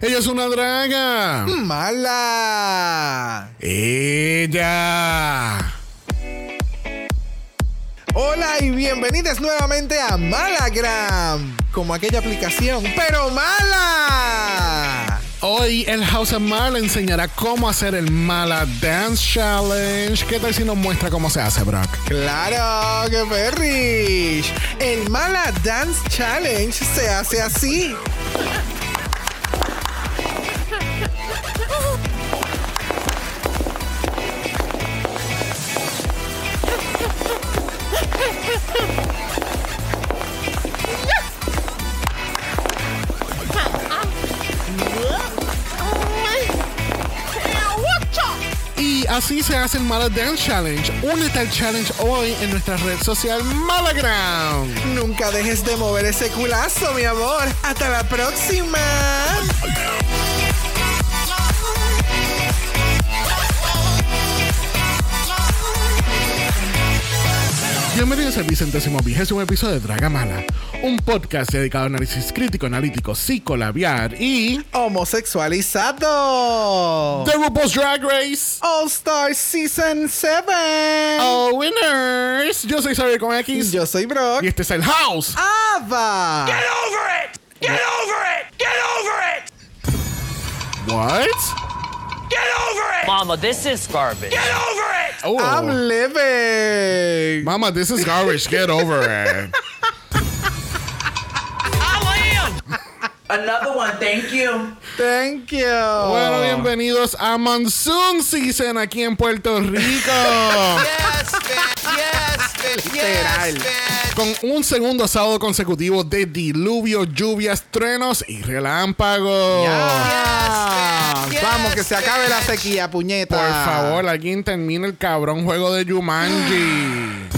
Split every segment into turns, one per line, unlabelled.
Ella es una draga.
Mala.
Ella.
Hola y bienvenidas nuevamente a Malagram. Como aquella aplicación, pero mala.
Hoy el House of Mala enseñará cómo hacer el Mala Dance Challenge. ¿Qué tal si nos muestra cómo se hace, Brock?
Claro, que perrish. El Mala Dance Challenge se hace así.
Así se hace el Mala Dance Challenge. Únete al challenge hoy en nuestra red social Malagram.
Nunca dejes de mover ese culazo, mi amor. Hasta la próxima.
Bienvenidos al vicentésimo vigésimo episodio de Draga Mala, un podcast dedicado a análisis crítico, analítico, psicolabiar y
Homosexualizado.
The RuPaul's Drag Race.
All Star Season 7.
Oh, winners! Yo soy Xavier con X
Yo soy Brock.
y este es el House.
Ava.
Get over it! Get over it! Get over it!
What?
Get over it!
Mama, this is garbage.
Get over it!
Oh,
I'm living.
Mama, this is garbage. Get over it.
Another one, thank you.
Thank you.
Bueno, bienvenidos a Monsoon Season aquí en Puerto Rico.
Yes, bitch! Yes!
Literal.
Yes, bitch!
Con un segundo sábado consecutivo de diluvio, lluvias, truenos y relámpagos.
Yes, bitch.
Vamos, que
Yes,
se acabe la sequía, puñeta.
Por favor, alguien termine el cabrón juego de Jumanji.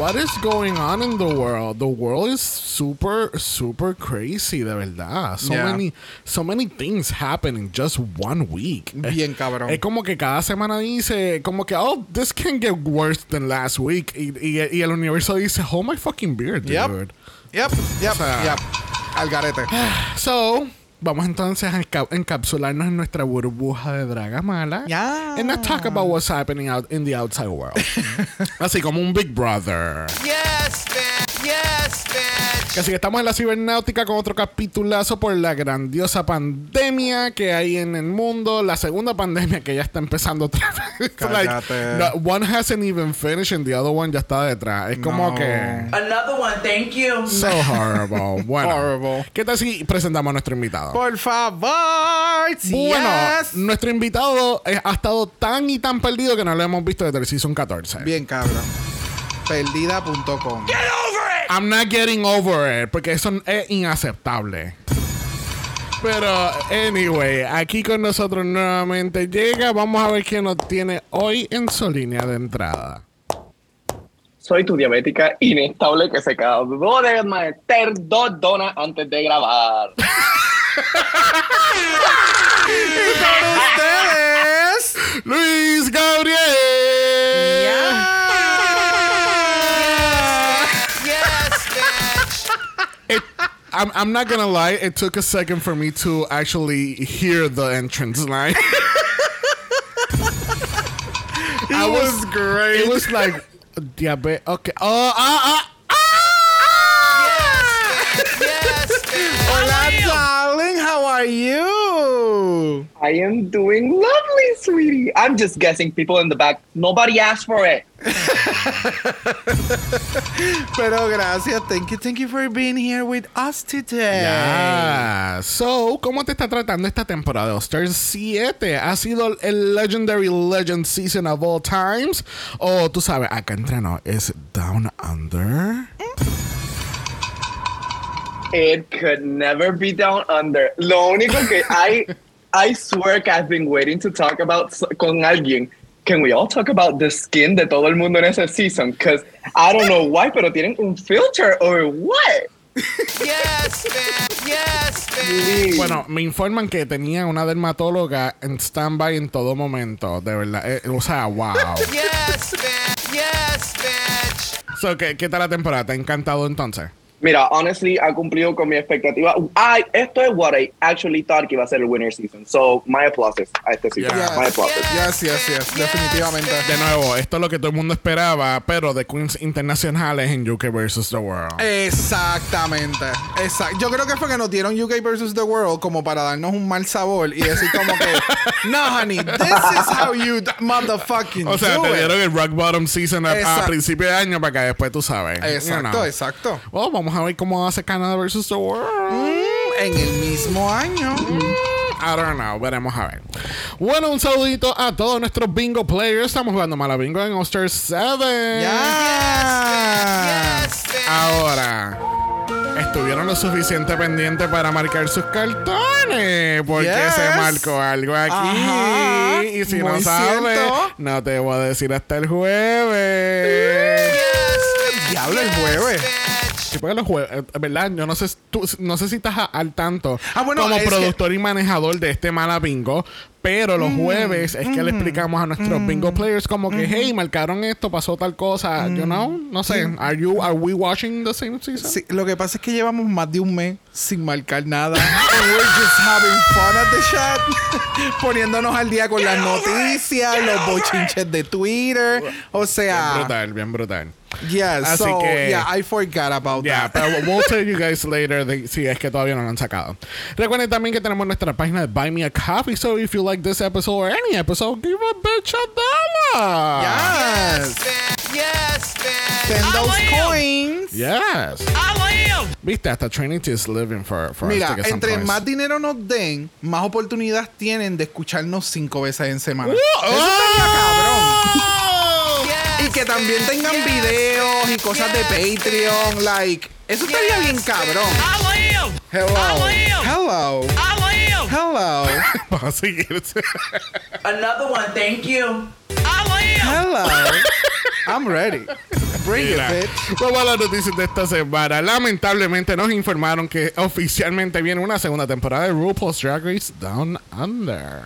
What is going on in the world? The world is super, super crazy, de verdad. So
Yeah.
many, so many things happen in just one week.
Bien cabrón.
Es como que cada semana dice, como que, oh, this can get worse than last week. Y, y- y el universo dice, hold my fucking beer, dude.
Yep. Yep, yep,
O sea-
yep. Al garete.
So, vamos entonces a enca- encapsularnos en nuestra burbuja de draga mala.
Ya.
And not talk about what's happening out in the outside world. Así como un Big Brother.
Yes, bitch! Yes, bitch!
Así que estamos en la cibernáutica con otro capitulazo por la grandiosa pandemia que hay en el mundo. La segunda pandemia que ya está empezando otra vez.
Cállate.
no, one hasn't even finished and the other one ya está detrás. Es como
No.
que...
Another one, thank you.
So horrible. Bueno,
Horrible.
¿qué tal si presentamos a nuestro invitado?
Por favor.
Bueno,
yes.
nuestro invitado ha estado tan y tan perdido que no lo hemos visto desde el season 14.
Bien cabrón. Perdida.com.
Get over!
I'm not getting over it, porque eso es inaceptable. Pero, anyway, aquí con nosotros nuevamente llega. Vamos a ver qué nos tiene hoy en su línea de entrada.
Soy tu diabética inestable que se acabó de meter dos donas antes de grabar.
Ustedes.
Luis Gabriel.
Yes,
I'm, I'm not gonna lie, it took a second for me to actually hear the entrance line. I
was great.
It was like, diabetes. Okay. Oh, ah, ah.
Yes, bitch!
Hola, darling. How are you?
I am doing lovely, sweetie. I'm just guessing people in the back. Nobody asked for it.
Pero gracias. Thank you, thank you for being here with us today.
Yeah. So, ¿cómo te está tratando esta temporada de All Stars 7? ¿Ha sido el Legendary Legend Season of all times? O tú sabes, acá entreno es Down Under.
It could never be down under. Lo único que I, I swear que I've been waiting to talk about s- con alguien. Can we all talk about the skin de todo el mundo en ese season? Because I don't know why, pero tienen un filter or what?
Yes, bitch! Yes, bitch!
Please.
Bueno, me informan que tenía una dermatóloga en stand-by en todo momento. De verdad. Eh, o sea, wow.
Yes, bitch! Yes, bitch!
so, ¿qué, ¿Qué tal la temporada? ¿Te ha encantado entonces?
Mira, honestly, ha cumplido con mi expectativa. I, esto es what I actually thought que iba a ser el winner season. So, my applauses a este season.
Yeah.
My applauses.
Yes, yes, yes. Definitivamente.
De nuevo, esto es lo que todo el mundo esperaba, pero de Queens internacionales en UK versus the World.
Exactamente. Exacto. Yo creo que fue que nos dieron UK versus the World como para darnos un mal sabor y decir como que, no, honey, this is how you motherfucking
O sea,
do
te
it."
dieron el rock bottom season a, principio de año para que después tú sabes. you
Exacto,
know.
exacto.
Well, vamos a ver cómo hace Canada versus the World.
Mm, en el mismo año.
I don't know, veremos a ver. Bueno, un saludito a todos nuestros bingo players. Estamos jugando mala bingo en All Star 7.
Ya.
Ahora, estuvieron lo suficiente pendientes para marcar sus cartones. Porque
Yes.
se marcó algo aquí.
Ajá,
y si
muy
no sabes,
cierto.
no te voy a decir hasta el jueves.
Diablo el jueves.
Sí, porque los jueves, eh, ¿verdad? Yo no sé, tú- no sé si estás a- al tanto
Ah, bueno,
como
que-
productor y manejador de este mala bingo, pero los jueves es que le explicamos a nuestros bingo players como que, hey, marcaron esto, pasó tal cosa, you know, no sé, are you, are we watching the same season?
Sí, lo que pasa es que llevamos más de un mes sin marcar nada. And we're just having fun at the chat. Poniéndonos al día con las noticias, los bochinches de Twitter. O
Bien
sea,
brutal, bien brutal.
Yeah,
Así
so,
que-
yeah, I forgot about
Yeah,
that.
pero we'll tell you guys later de- si es que todavía no lo han sacado. Recuerden también que tenemos nuestra página de Buy Me a Coffee, so if you like this episode or any episode, give a bitch a dollar.
Yes.
Yes, man.
Send
I
those
live.
coins.
Yes.
I live.
Viste, hasta Trinity is living for, for us
Mira,
to get some
entre
coins.
más dinero nos den, más oportunidades tienen de escucharnos cinco veces en semana.
¡Oh!
Eso estaría cabrón.
Yes,
Y que también tengan
Yes.
videos y cosas de Patreon, like, eso estaría bien cabrón. Hello. Hello.
Live.
Hello.
Vamos a seguir.
Another one, thank you.
Hello. I'm ready. Bring
Mira,
it, bitch.
vamos a las noticias de esta semana. Lamentablemente nos informaron que oficialmente viene una segunda temporada de RuPaul's Drag Race Down Under.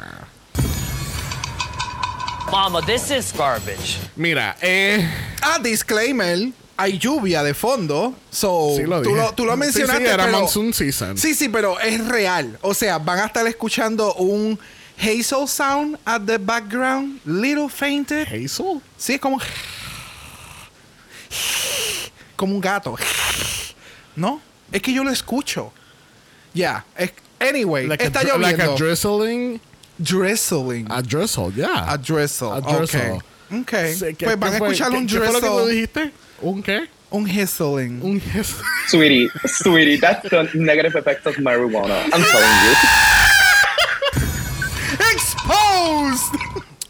Mama, this is garbage.
Mira, eh,
Ah, disclaimer. Hay lluvia de fondo. So,
sí lo
tú, lo, tú lo
Sí,
mencionaste,
sí, era
pero...
Monsoon Season.
Sí, sí, pero es real. O sea, van a estar escuchando un hazel sound at the background. Little fainted.
Hazel.
Sí, es como... Como un gato. ¿No? Es que yo lo escucho. Ya. es- Anyway,
Like,
está
a, dri- like a
lloviendo.
drizzling.
Drizzling.
A drizzle, yeah.
A drizzle.
A drizzle.
Ok. Ok.
Sí, ¿qué-
pues van
qué
a
fue-
escuchar
qué-
un
¿Qué fue lo que tú dijiste? ¿Un qué?
Un hizzling.
Un hiss-
Sweetie, sweetie, that's the negative effects of marijuana. I'm telling you.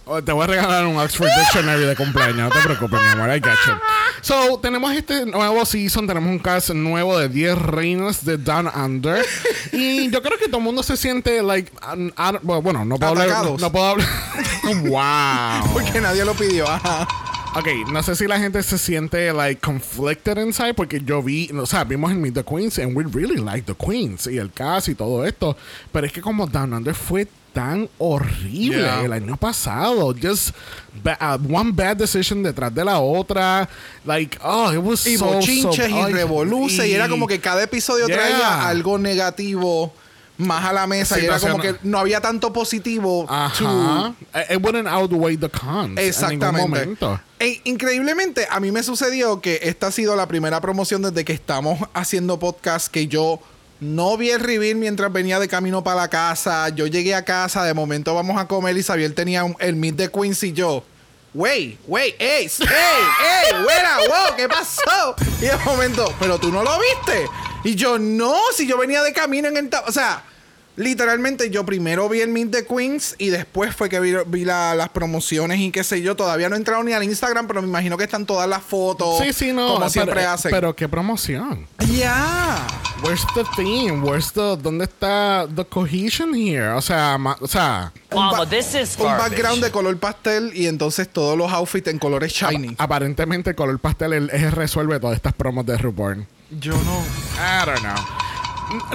Oh, te voy a regalar un Oxford Dictionary de cumpleaños. No te preocupes, mi amor. I got you. So, tenemos este nuevo season. Tenemos un cast nuevo de 10 reinas de Down Under. y yo creo que todo el mundo se siente, like... un- un- bueno, no puedo hablar...
Atacados.
No puedo hablar... wow.
Porque nadie lo pidió. Ajá.
Ok, no sé si la gente se siente like conflicted inside porque yo vi, o sea, vimos en Meet the Queens and we really like the Queens y el cast y todo esto, pero es que como Down Under fue tan horrible
Yeah.
el año pasado, just ba- uh, one bad decision detrás de la otra, like oh, it was
Y
so,
bochinches
so-
y revoluce. Y, era como que cada episodio
Yeah.
traía algo negativo más a la mesa. Y era como que no había tanto positivo.
Ajá.
to-
It wouldn't outweigh the cons.
Exactamente. E- increíblemente, a mí me sucedió que esta ha sido la primera promoción desde que estamos haciendo podcast que yo no vi el reveal mientras venía de camino para la casa. Yo llegué a casa, de momento vamos a comer y Xavier tenía el meet de Queens y yo. Wait, wait, ey, ey, ey, güera, wow, ¿qué pasó? Y de momento, pero tú no lo viste. Y yo, no, si yo venía de camino en el... O sea, literalmente yo primero vi el Meet the Queens y después fue que vi, vi la- las promociones y qué sé yo. Todavía no he entrado ni al Instagram, pero me imagino que están todas las fotos.
Sí, sí, no.
Como
pero-
siempre hacen.
Pero qué promoción.
Ya.
Where's the theme? Where's the dónde está the cohesion here? O sea, ma- o sea,
Un
Mama,
ba-
this is
Un background de color pastel y entonces todos los outfits en colores shiny.
aparentemente el color pastel el- es el resuelve todas estas promos de RuPaul.
Yo no.
I don't know.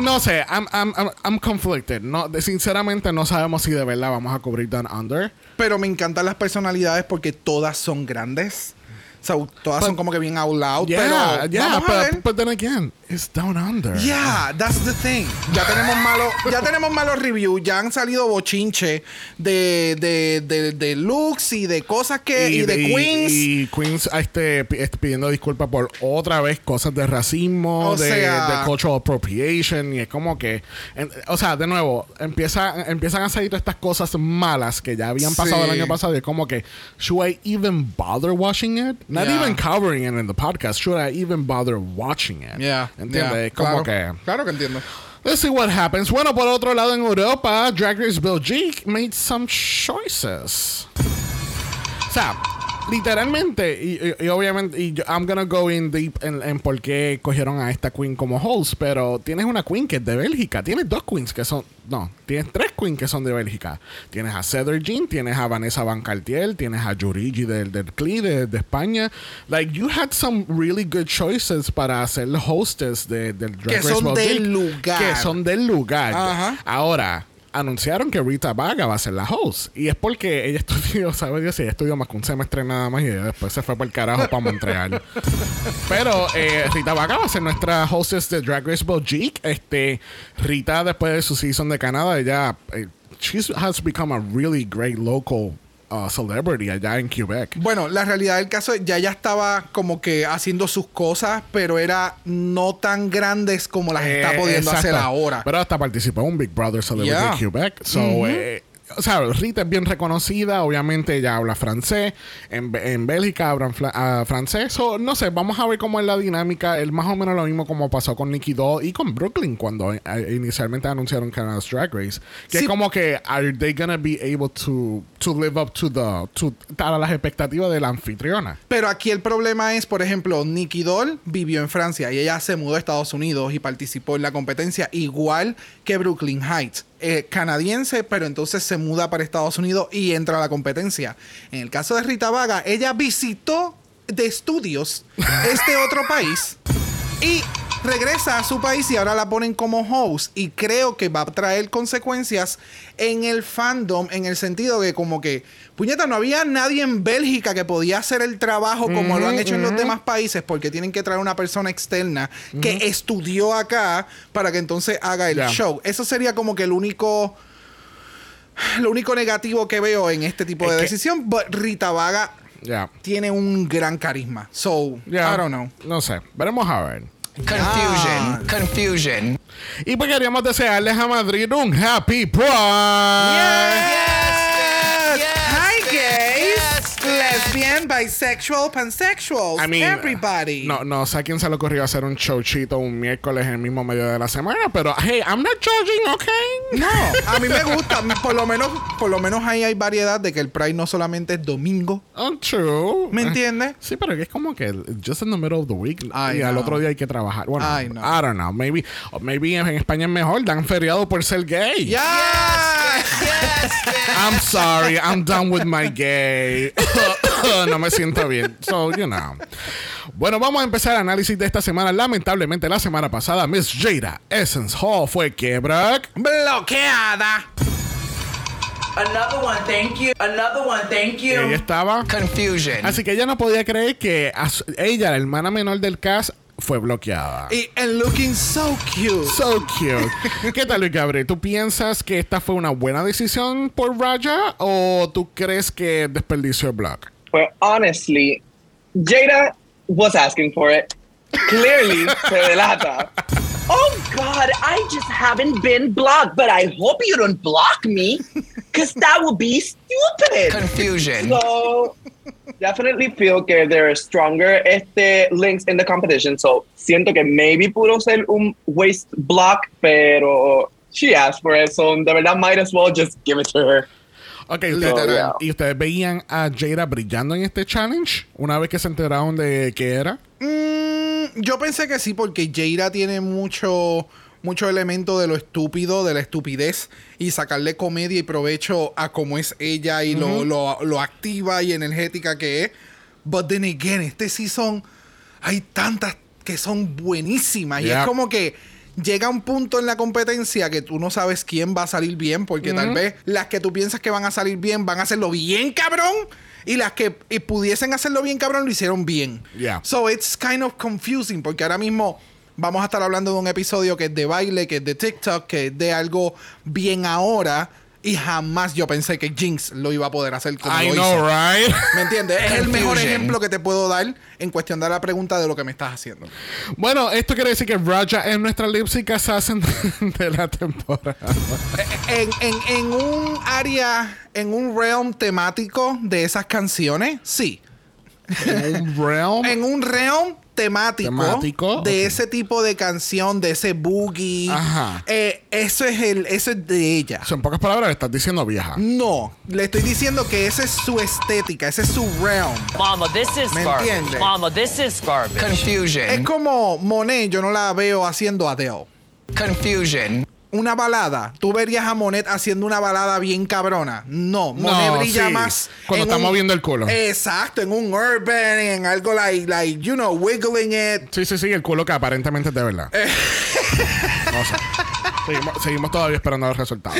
No sé, I'm, I'm, I'm, I'm conflicted. No, sinceramente no sabemos si de verdad vamos a cubrir Down Under.
Pero me encantan las personalidades porque todas son grandes. O sea, todas
But-
son como que bien out loud.
Yeah,
pero
yeah,
vamos a
but,
ver.
but then again, is down under.
Yeah, that's the thing. Ya tenemos malos, ya tenemos malos reviews, ya han salido bochinche de, de, de, de looks y de cosas que y, de Queens.
Y Queens ah, este, este, pidiendo disculpas por otra vez cosas de racismo,
O
de,
sea-
de cultural appropriation. Y es como que. en- o sea, de nuevo, empieza, empiezan a salir todas estas cosas malas que ya habían pasado
Sí.
el año pasado. Y es como que, ¿should I even bother watching it? Not
Yeah.
even covering it in the podcast. ¿Should I even bother watching it?
Yeah,
¿Entiendes?
yeah,
como
claro,
que.
Claro que entiendo.
Let's see what happens. Bueno, por otro lado, en Europa, Drag Race Belgique made some choices. O sea, literalmente, y, y- y obviamente, y yo- I'm gonna go in deep en, en por qué cogieron a esta queen como host, pero tienes una queen que es de Bélgica. Tienes dos queens que son, no, tienes tres queens que son de Bélgica. Tienes a Cedar Jean, tienes a Vanessa Van Cartier, tienes a Yurigi del, del CLI de, de España. Like, you had some really good choices para ser hostess de, del Drag
Que son del lugar.
Que son del lugar.
Ajá.
Ahora, anunciaron que Rita Vaga va a ser la host. Y es porque ella estudió, ¿sabes Dios? Ella estudió más que un semestre nada más y después se fue por el carajo para Montreal. Pero eh, Rita Vaga va a ser nuestra hostess de Drag Race Belgique. Este, Rita, después de su season de Canadá, ella eh, she has become a really great local uh, celebrity allá en Quebec.
Bueno, la realidad del caso ya ya estaba como que haciendo sus cosas, pero era no tan grandes como las está
Eh,
pudiendo hacer ahora.
Pero hasta participó en un Big Brother Celebrity
Yeah.
Quebec. So, eh, o sea, Rita es bien reconocida. Obviamente ella habla francés. En, en Bélgica hablan ah, francés. So, no sé, vamos a ver cómo es la dinámica. Es más o menos lo mismo como pasó con Nicky Doll y con Brooklyn cuando eh, inicialmente anunciaron Canada's Drag Race. Que
Sí.
es como que, are they gonna be able to, to live up to the, to, a las expectativas de la anfitriona?
Pero aquí el problema es, por ejemplo, Nikki Doll vivió en Francia y ella se mudó a Estados Unidos y participó en la competencia igual que Brooklyn Heights. Eh, canadiense, pero entonces se muda para Estados Unidos y entra a la competencia. En el caso de Rita Vaga, ella visitó de estudios este otro país y regresa a su país y ahora la ponen como host y creo que va a traer consecuencias en el fandom en el sentido que como que puñeta no había nadie en Bélgica que podía hacer el trabajo como lo han hecho en los demás países porque tienen que traer una persona externa que estudió acá para que entonces haga el show. Eso sería como que el único lo único negativo que veo en este tipo
Es
de
que-
decisión but Rita Vaga tiene un gran carisma. So
Ya.
I don't know.
No sé. Veremos a ver.
Confusion. Confusion.
Y pues queríamos desearles a Madrid un Happy Pride.
Hi, Lesbian, bisexual, pansexual.
I mean,
everybody.
No, no sé a quién se le ocurrió hacer un showchito un miércoles en el mismo medio de la semana, pero hey, I'm not judging, ¿ok?
No, a mí me gusta. Por lo menos, por lo menos ahí hay variedad de que el Pride no solamente es domingo.
Oh, true.
¿Me entiendes?
Sí, pero es como que just in the middle of the week
I
y al otro día hay que trabajar. Bueno,
I know.
I don't know. Maybe, maybe en España es mejor. Dan feriado por ser gay.
¡Ya!
I'm sorry. I'm done with my gay. no me siento bien. So, you know. Bueno, vamos a empezar el análisis de esta semana. Lamentablemente, la semana pasada, Miss Jada Essence Hall fue que, Brock.
Bloqueada.
Another one, thank you. Another one, thank you.
Ella estaba.
Confusion.
Así que ella no podía creer que ella, la hermana menor del cast, fue bloqueada.
Y and looking so cute.
So cute. ¿Qué tal, Luis Gabriel? ¿Tú piensas que esta fue una buena decisión por Raja o tú crees que desperdició el blog?
But honestly, Jada was asking for it. Clearly, se.
Oh God, I just haven't been blocked, but I hope you don't block me, cause that would be stupid.
Confusion.
So, definitely feel que there are stronger este, links in the competition. So, siento que maybe pudo ser un waste block, pero she asked for it. So, de verdad, might as well just give it to her.
Ok, ¿y ustedes veían a Jada brillando en este challenge una vez que se enteraron de qué era?
Mm, yo pensé que sí, porque Jaira tiene mucho, mucho elemento de lo estúpido, de la estupidez, y sacarle comedia y provecho a cómo es ella y lo, lo, lo activa y energética que es. But then again, este season hay tantas que son buenísimas. Y es como que llega un punto en la competencia que tú no sabes quién va a salir bien, porque tal vez las que tú piensas que van a salir bien van a hacerlo bien cabrón. Y las que eh, pudiesen hacerlo bien cabrón lo hicieron bien.
Yeah.
So it's kind of confusing porque ahora mismo vamos a estar hablando de un episodio que es de baile, que es de TikTok, que es de algo bien ahora. Y jamás yo pensé que Jinx lo iba a poder hacer como
I
lo
know,
hizo.
right?
¿Me entiendes? Es el mejor ejemplo que te puedo dar en cuestión de la pregunta de lo que me estás haciendo.
bueno, esto quiere decir que Raja es nuestra lip sync assassin de la temporada.
En, en- en un área, en un realm temático de esas canciones, sí.
Un realm.
En un realm temático,
Temático,
de ese tipo de canción, de ese boogie. Eh, eso es el, eso es de ella.
So, en pocas palabras, le estás diciendo vieja.
No, le estoy diciendo que esa es su estética, ese es su realm.
Mama, this is
¿Me entiendes?
Mama, this is garbage.
Confusion.
Es como Monet, yo no la veo haciendo Adele.
Confusion.
Una balada, ¿tú verías a Monet haciendo una balada bien cabrona? No, Monet
No,
brilla
sí.
más.
Cuando está
un-
moviendo el culo.
Exacto, en un urban, en algo like, like, you know, wiggling it.
Sí, sí, sí, el culo que aparentemente es de verdad.
Eh.
no sé. Seguimos, seguimos todavía esperando los resultados.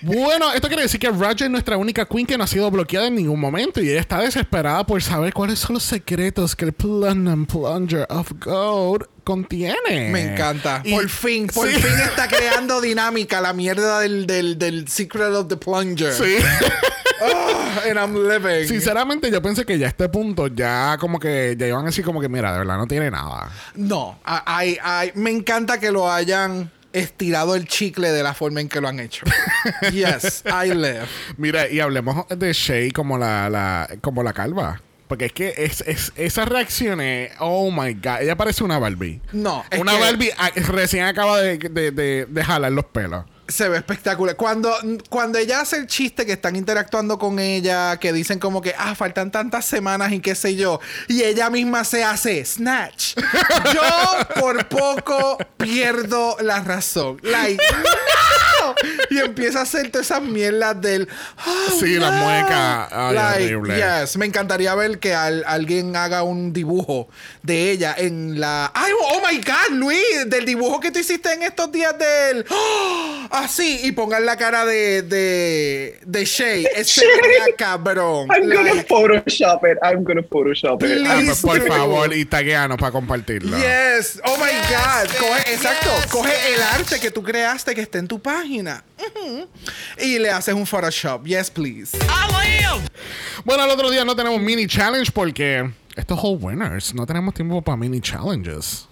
Bueno, esto quiere decir que Raja es nuestra única queen que no ha sido bloqueada en ningún momento y ella está desesperada por saber cuáles son los secretos que el Plunger of Gold contiene.
Me encanta.
Y-
por fin, por
sí.
fin está creando dinámica la mierda del, del, del Secret of the Plunger.
Sí.
Ah, and I'm living.
Sinceramente, yo pensé que ya a este punto ya como que ya iban a decir como que mira, de verdad no tiene nada.
No, I- I- I- me encanta que lo hayan estirado el chicle de la forma en que lo han hecho. yes, I live.
Mira, y hablemos de Shay como la, la, como la calva. Porque es que es, es- esas reacciones, oh my god, ella parece una Barbie.
No, es
Una
que-
Barbie ah, recién acaba de, de, de, de jalar los pelos.
Se ve espectacular. Cuando, cuando ella hace el chiste que están interactuando con ella, que dicen como que, ah, faltan tantas semanas y qué sé yo, y ella misma se hace snatch. Yo por poco pierdo la razón. Like, Y empieza a hacer todas esas mierdas del. "Oh,
Sí, las
no".
muecas. Ay,
Like,
horrible.
Yes, me encantaría ver que al- alguien haga un dibujo de ella en la. ¡Ay, oh my God, Luis! Del dibujo que tú hiciste en estos días del. ¡Oh! Así, y pongan la cara de. de. de Shay. Ese cabrón.
I'm gonna
Like,
Photoshop it. I'm gonna Photoshop it.
Please.
Ah, pues, por favor, y tagueanos para compartirlo.
Yes, oh my God. Coge, exacto, coge el arte que tú creaste que está en tu página Y le haces un Photoshop. Yes, please.
Bueno, el otro día no tenemos mini challenge porque estos whole winners no tenemos tiempo para mini challenges.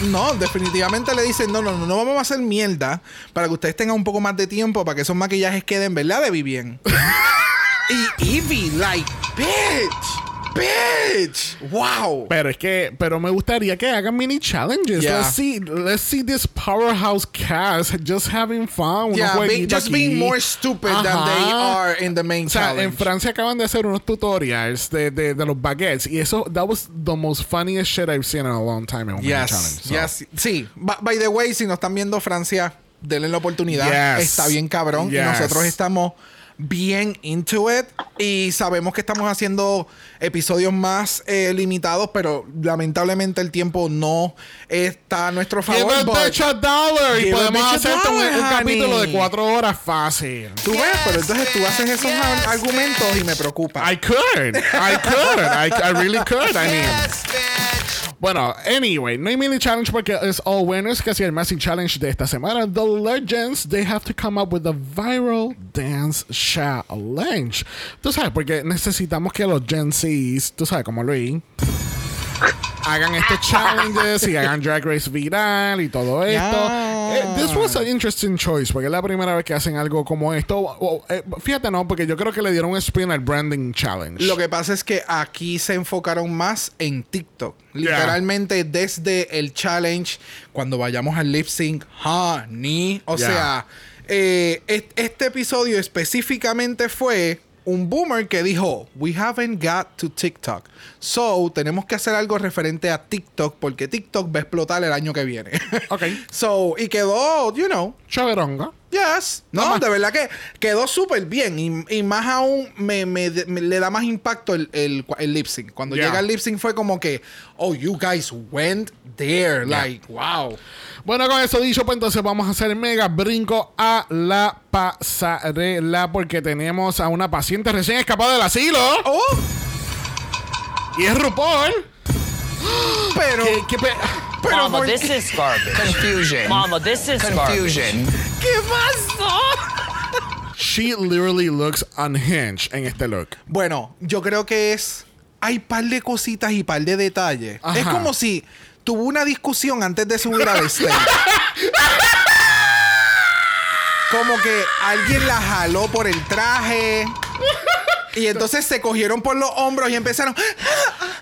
No, definitivamente le dicen, no, no, no, no vamos a hacer mierda para que ustedes tengan un poco más de tiempo para que esos maquillajes queden, ¿verdad? De bien. y Evie, like, bitch, bitch, wow.
Pero es que, pero me gustaría que hagan mini challenges.
Yeah.
Let's see, let's see this powerhouse cast just having fun.
Yeah, be- just being
aquí.
more stupid than they
Ajá.
are in the main
O sea,
challenge.
en Francia acaban de hacer unos tutorials de, de, de los baguettes y eso, that was the most funniest shit I've seen in a long time in a mini
Yes,
challenge. So,
yes. Sí, Ba- by the way, si nos están viendo Francia, denle la oportunidad.
Yes.
Está bien cabrón. Y
Yes.
nosotros estamos bien into it. Y sabemos que estamos haciendo episodios más eh, limitados, pero lamentablemente el tiempo no está a nuestro
Give
favor.
a
but-
bitch a dollar y
Give
podemos hacerte un, un capítulo de cuatro horas fácil.
Tú ves, pero entonces tú haces esos ar- argumentos y me preocupa.
I could. I could. I, I really could. I mean. Bueno, anyway, no hay mini challenge porque es all winners. Que si el Massive Challenge de esta semana, The Legends, they have to come up with a viral dance challenge. Tú sabes, porque necesitamos que los Gen Zs, tú sabes, como Luis, hagan estos challenges y hagan Drag Race viral y todo esto.
Yeah.
Eh, this was an interesting choice porque es la primera vez que hacen algo como esto. O- eh, fíjate, no, porque yo creo que le dieron un spin al Branding Challenge.
Lo que pasa es que aquí se enfocaron más en TikTok. Literalmente desde el challenge, cuando vayamos al lip sync, honey. O
Yeah.
sea, eh, est- este episodio específicamente fue un boomer que dijo, we haven't got to TikTok. So, tenemos que hacer algo referente a TikTok porque TikTok va a explotar el año que viene.
Ok.
so, y quedó, you know,
Chaveronga.
Yes. No, de verdad que quedó súper bien. Y, y más aún me, me- me- le da más impacto el, el, el lip sync. Cuando
Yeah.
llega el lip sync fue como que, oh, you guys went there. Like, wow.
Bueno, con eso dicho, pues entonces vamos a hacer mega brinco a la pasarela porque tenemos a una paciente recién escapada del asilo.
Oh,
Y es RuPaul.
pero.
¿Qué- qué pe-
Mama,
por-
this is garbage.
Confusion.
Mama, this is garbage.
Confusion.
¿Qué pasó?
She literally looks unhinged en este look.
Bueno, yo creo que es. Hay par de cositas y par de detalles.
Ajá.
Es como si tuvo una discusión antes de subir al stage. como que alguien la jaló por el traje. Y entonces se cogieron por los hombros y empezaron.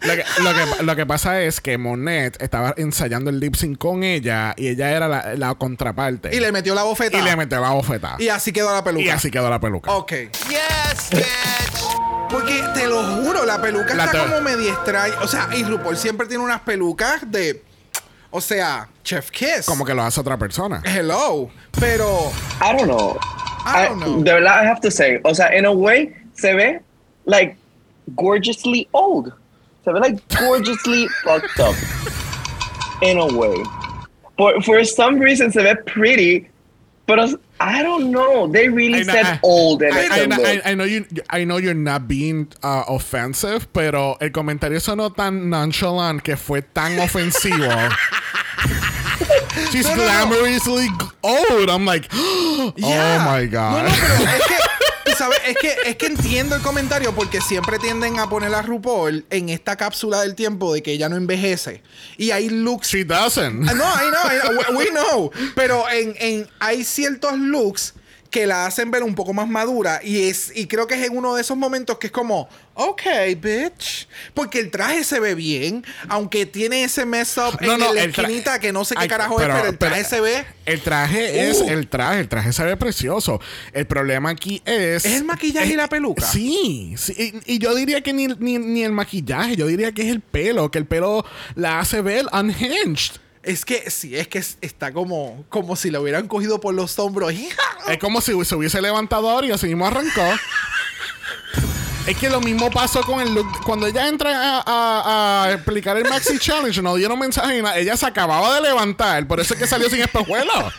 Lo que, lo que- lo que pasa es que Monet estaba ensayando el lip sync con ella y ella era la, la contraparte.
Y le metió la bofeta.
Y le metió la bofeta.
Y así quedó la peluca.
Y así quedó la peluca.
Ok.
Yes, bitch.
Porque te lo juro, la peluca
La
está como media extraña. O sea, y RuPaul siempre tiene unas pelucas de. O sea, Chef Kiss.
Como que lo hace otra persona.
Hello. Pero.
I don't know.
I don't know.
De verdad, I have to say, o sea, in a way, se ve like gorgeously old. Se ve like gorgeously fucked up. In a way. For, for some reason, se ve pretty, but I don't know. They really
I know-
said
I-
old in
I,
it.
I- I- I know you, I know you're not being uh, offensive, pero el comentario sonó tan nonchalant que fue tan ofensivo. She's
No, no, no.
glamorously old. I'm like,
Yeah.
oh my
No,
god.
Es que. Es que, es que entiendo el comentario porque siempre tienden a poner a RuPaul en esta cápsula del tiempo de que ella no envejece. Y hay looks
She doesn't.
Ah, No, I know, I know, we, we know. Pero en, en, hay ciertos looks que la hacen ver un poco más madura y es y creo que es en uno de esos momentos que es como, ok, bitch, porque el traje se ve bien, aunque tiene ese mess up en la
el tra-
esquinita que no sé qué
Ay,
carajo es, pero el traje se ve.
El traje es
Uh.
el traje, el traje se ve precioso. El problema aquí es.
¿Es el maquillaje y la peluca?
Sí, sí, y, y yo diría que ni, ni, ni el maquillaje, yo diría que es el pelo, que el pelo la hace ver unhinged.
Es que sí, es que es- está como, como si la hubieran cogido por los hombros.
Es como si se hubiese levantado ahora y así mismo arrancó. Es que lo mismo pasó con el look. Cuando ella entra a, explicar el Maxi Challenge, no dieron mensaje ni nada. Ella se acababa de levantar. Por eso es que salió sin espejuelo.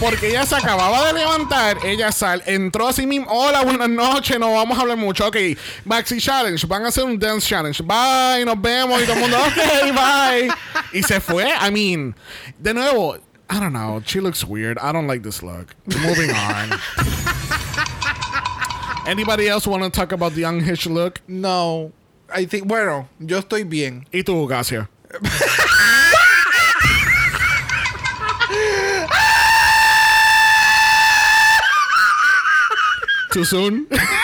Porque ella se acababa de levantar. Ella sal, entró así mismo. Hola, buenas noches. No vamos a hablar mucho. Ok, Maxi Challenge. Van a hacer un Dance Challenge. Bye, nos vemos. Y todo el mundo, ok, bye. Y se fue. I mean, de nuevo. I don't know. She looks weird. I don't like this look. Moving on. Anybody else want to talk about the unhinged look?
No, I think, bueno, yo estoy bien.
¿Y tú, Gasia? Too soon?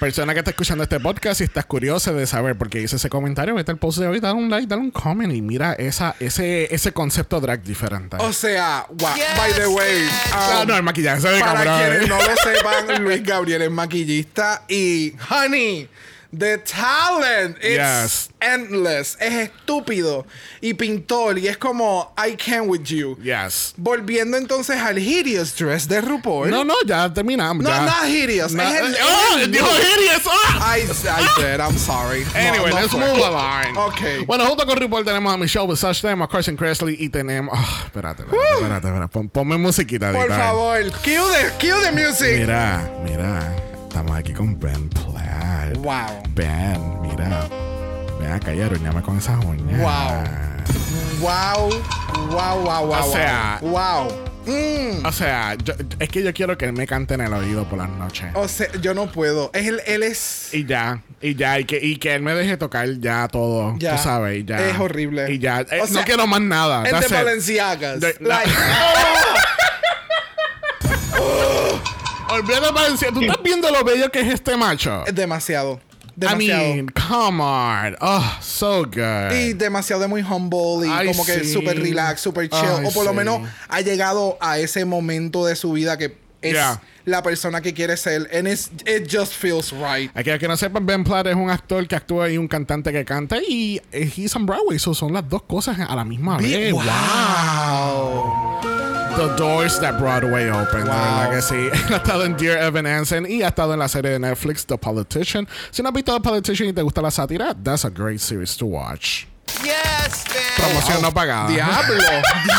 Persona que está escuchando este podcast y estás curiosa de saber por qué hice ese comentario, vete al post de hoy, dale un like, dale un comment y mira esa, ese, ese concepto drag diferente.
O sea, wow, by the way,
Ah,
um,
no, el maquillaje se ve
Para
cabrón.
quienes no lo sepan, Luis Gabriel es maquillista y honey, the talent it's
Yes.
endless, es estúpido y pintor y es como I can with you.
Yes.
Volviendo entonces al hideous dress de RuPaul.
No, no, ya terminamos.
No,
ya.
not hideous.
No,
es el-
¡Oh!
es el
¡Dijo hideous! ¡Ah!
I, I did, I'm sorry. No,
Anyway,
no
let's
fue.
move along.
Ok.
Bueno, junto con RuPaul tenemos a Michelle Visage, tenemos a Carson Kressley y tenemos... ah, espérate, espérate, espérate, espérate. Pon- ponme musiquita.
Por favor, cue the, cue the music.
Mira, mira. Estamos aquí con Ben Platt.
Wow.
Ben, mira. Ven acá y aruñame con esas uñas.
Wow. Wow, wow, wow, wow.
O sea-
wow. Mm.
O sea, yo- es que yo quiero que él me cante en el oído por las noches.
O sea, yo no puedo. Es el- él es.
Y ya, y ya, y que, y que él me deje tocar ya todo,
Ya.
tú sabes, y ya.
Es horrible.
Y ya, eh,
sea,
no quiero más nada.
El de. Balenciagas.
No. Olvídate Valencia. ¿Tú estás viendo lo bello que es este macho?
es demasiado.
I
Demasiado.
mean, come on. Oh, so good.
y demasiado de muy humble y
Ay,
como que súper relax, súper chill.
Ay,
o por lo menos ha llegado a ese momento de su vida que es
Yeah.
la persona que quiere ser. And it's, it just feels right.
Aquí que no sepan, Ben Platt es un actor que actúa y un cantante que canta y eh, he's on Broadway. So son las dos cosas a la misma vez.
wow.
The doors that Broadway opened. de
Wow.
verdad que sí. Él ha estado en Dear Evan Hansen y ha estado en la serie de Netflix The Politician. Si no has visto The Politician y te gusta la sátira, that's a great series to watch.
Yes, bitch.
Promoción no pagada.
Diablo.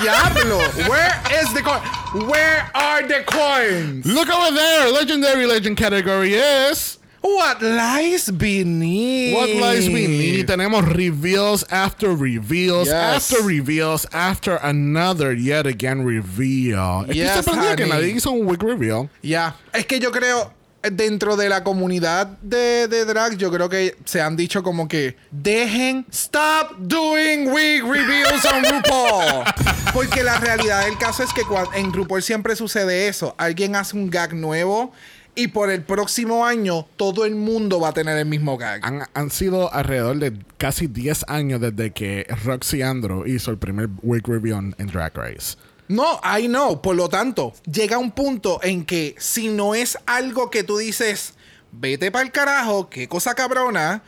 Diablo. Where is the coin? Where are the coins?
Look over there. Legendary Legend category is
What lies beneath?
What lies beneath? Tenemos reveals after reveals
Yes.
after reveals after another yet again reveal. Estoy
Yes,
sorprendido que nadie hizo un wig reveal.
Ya. Es que yo creo, dentro de la comunidad de, de drag, yo creo que se han dicho como que dejen, stop doing wig reviews on RuPaul. Porque la realidad del caso es que en RuPaul siempre sucede eso. Alguien hace un gag nuevo y por el próximo año todo el mundo va a tener el mismo gag.
Han, han sido alrededor de casi 10 años desde que Roxy Andrew hizo el primer wig reveal en Drag Race.
No, I know. Por lo tanto, llega un punto en que si no es algo que tú dices, vete para el carajo, qué cosa cabrona,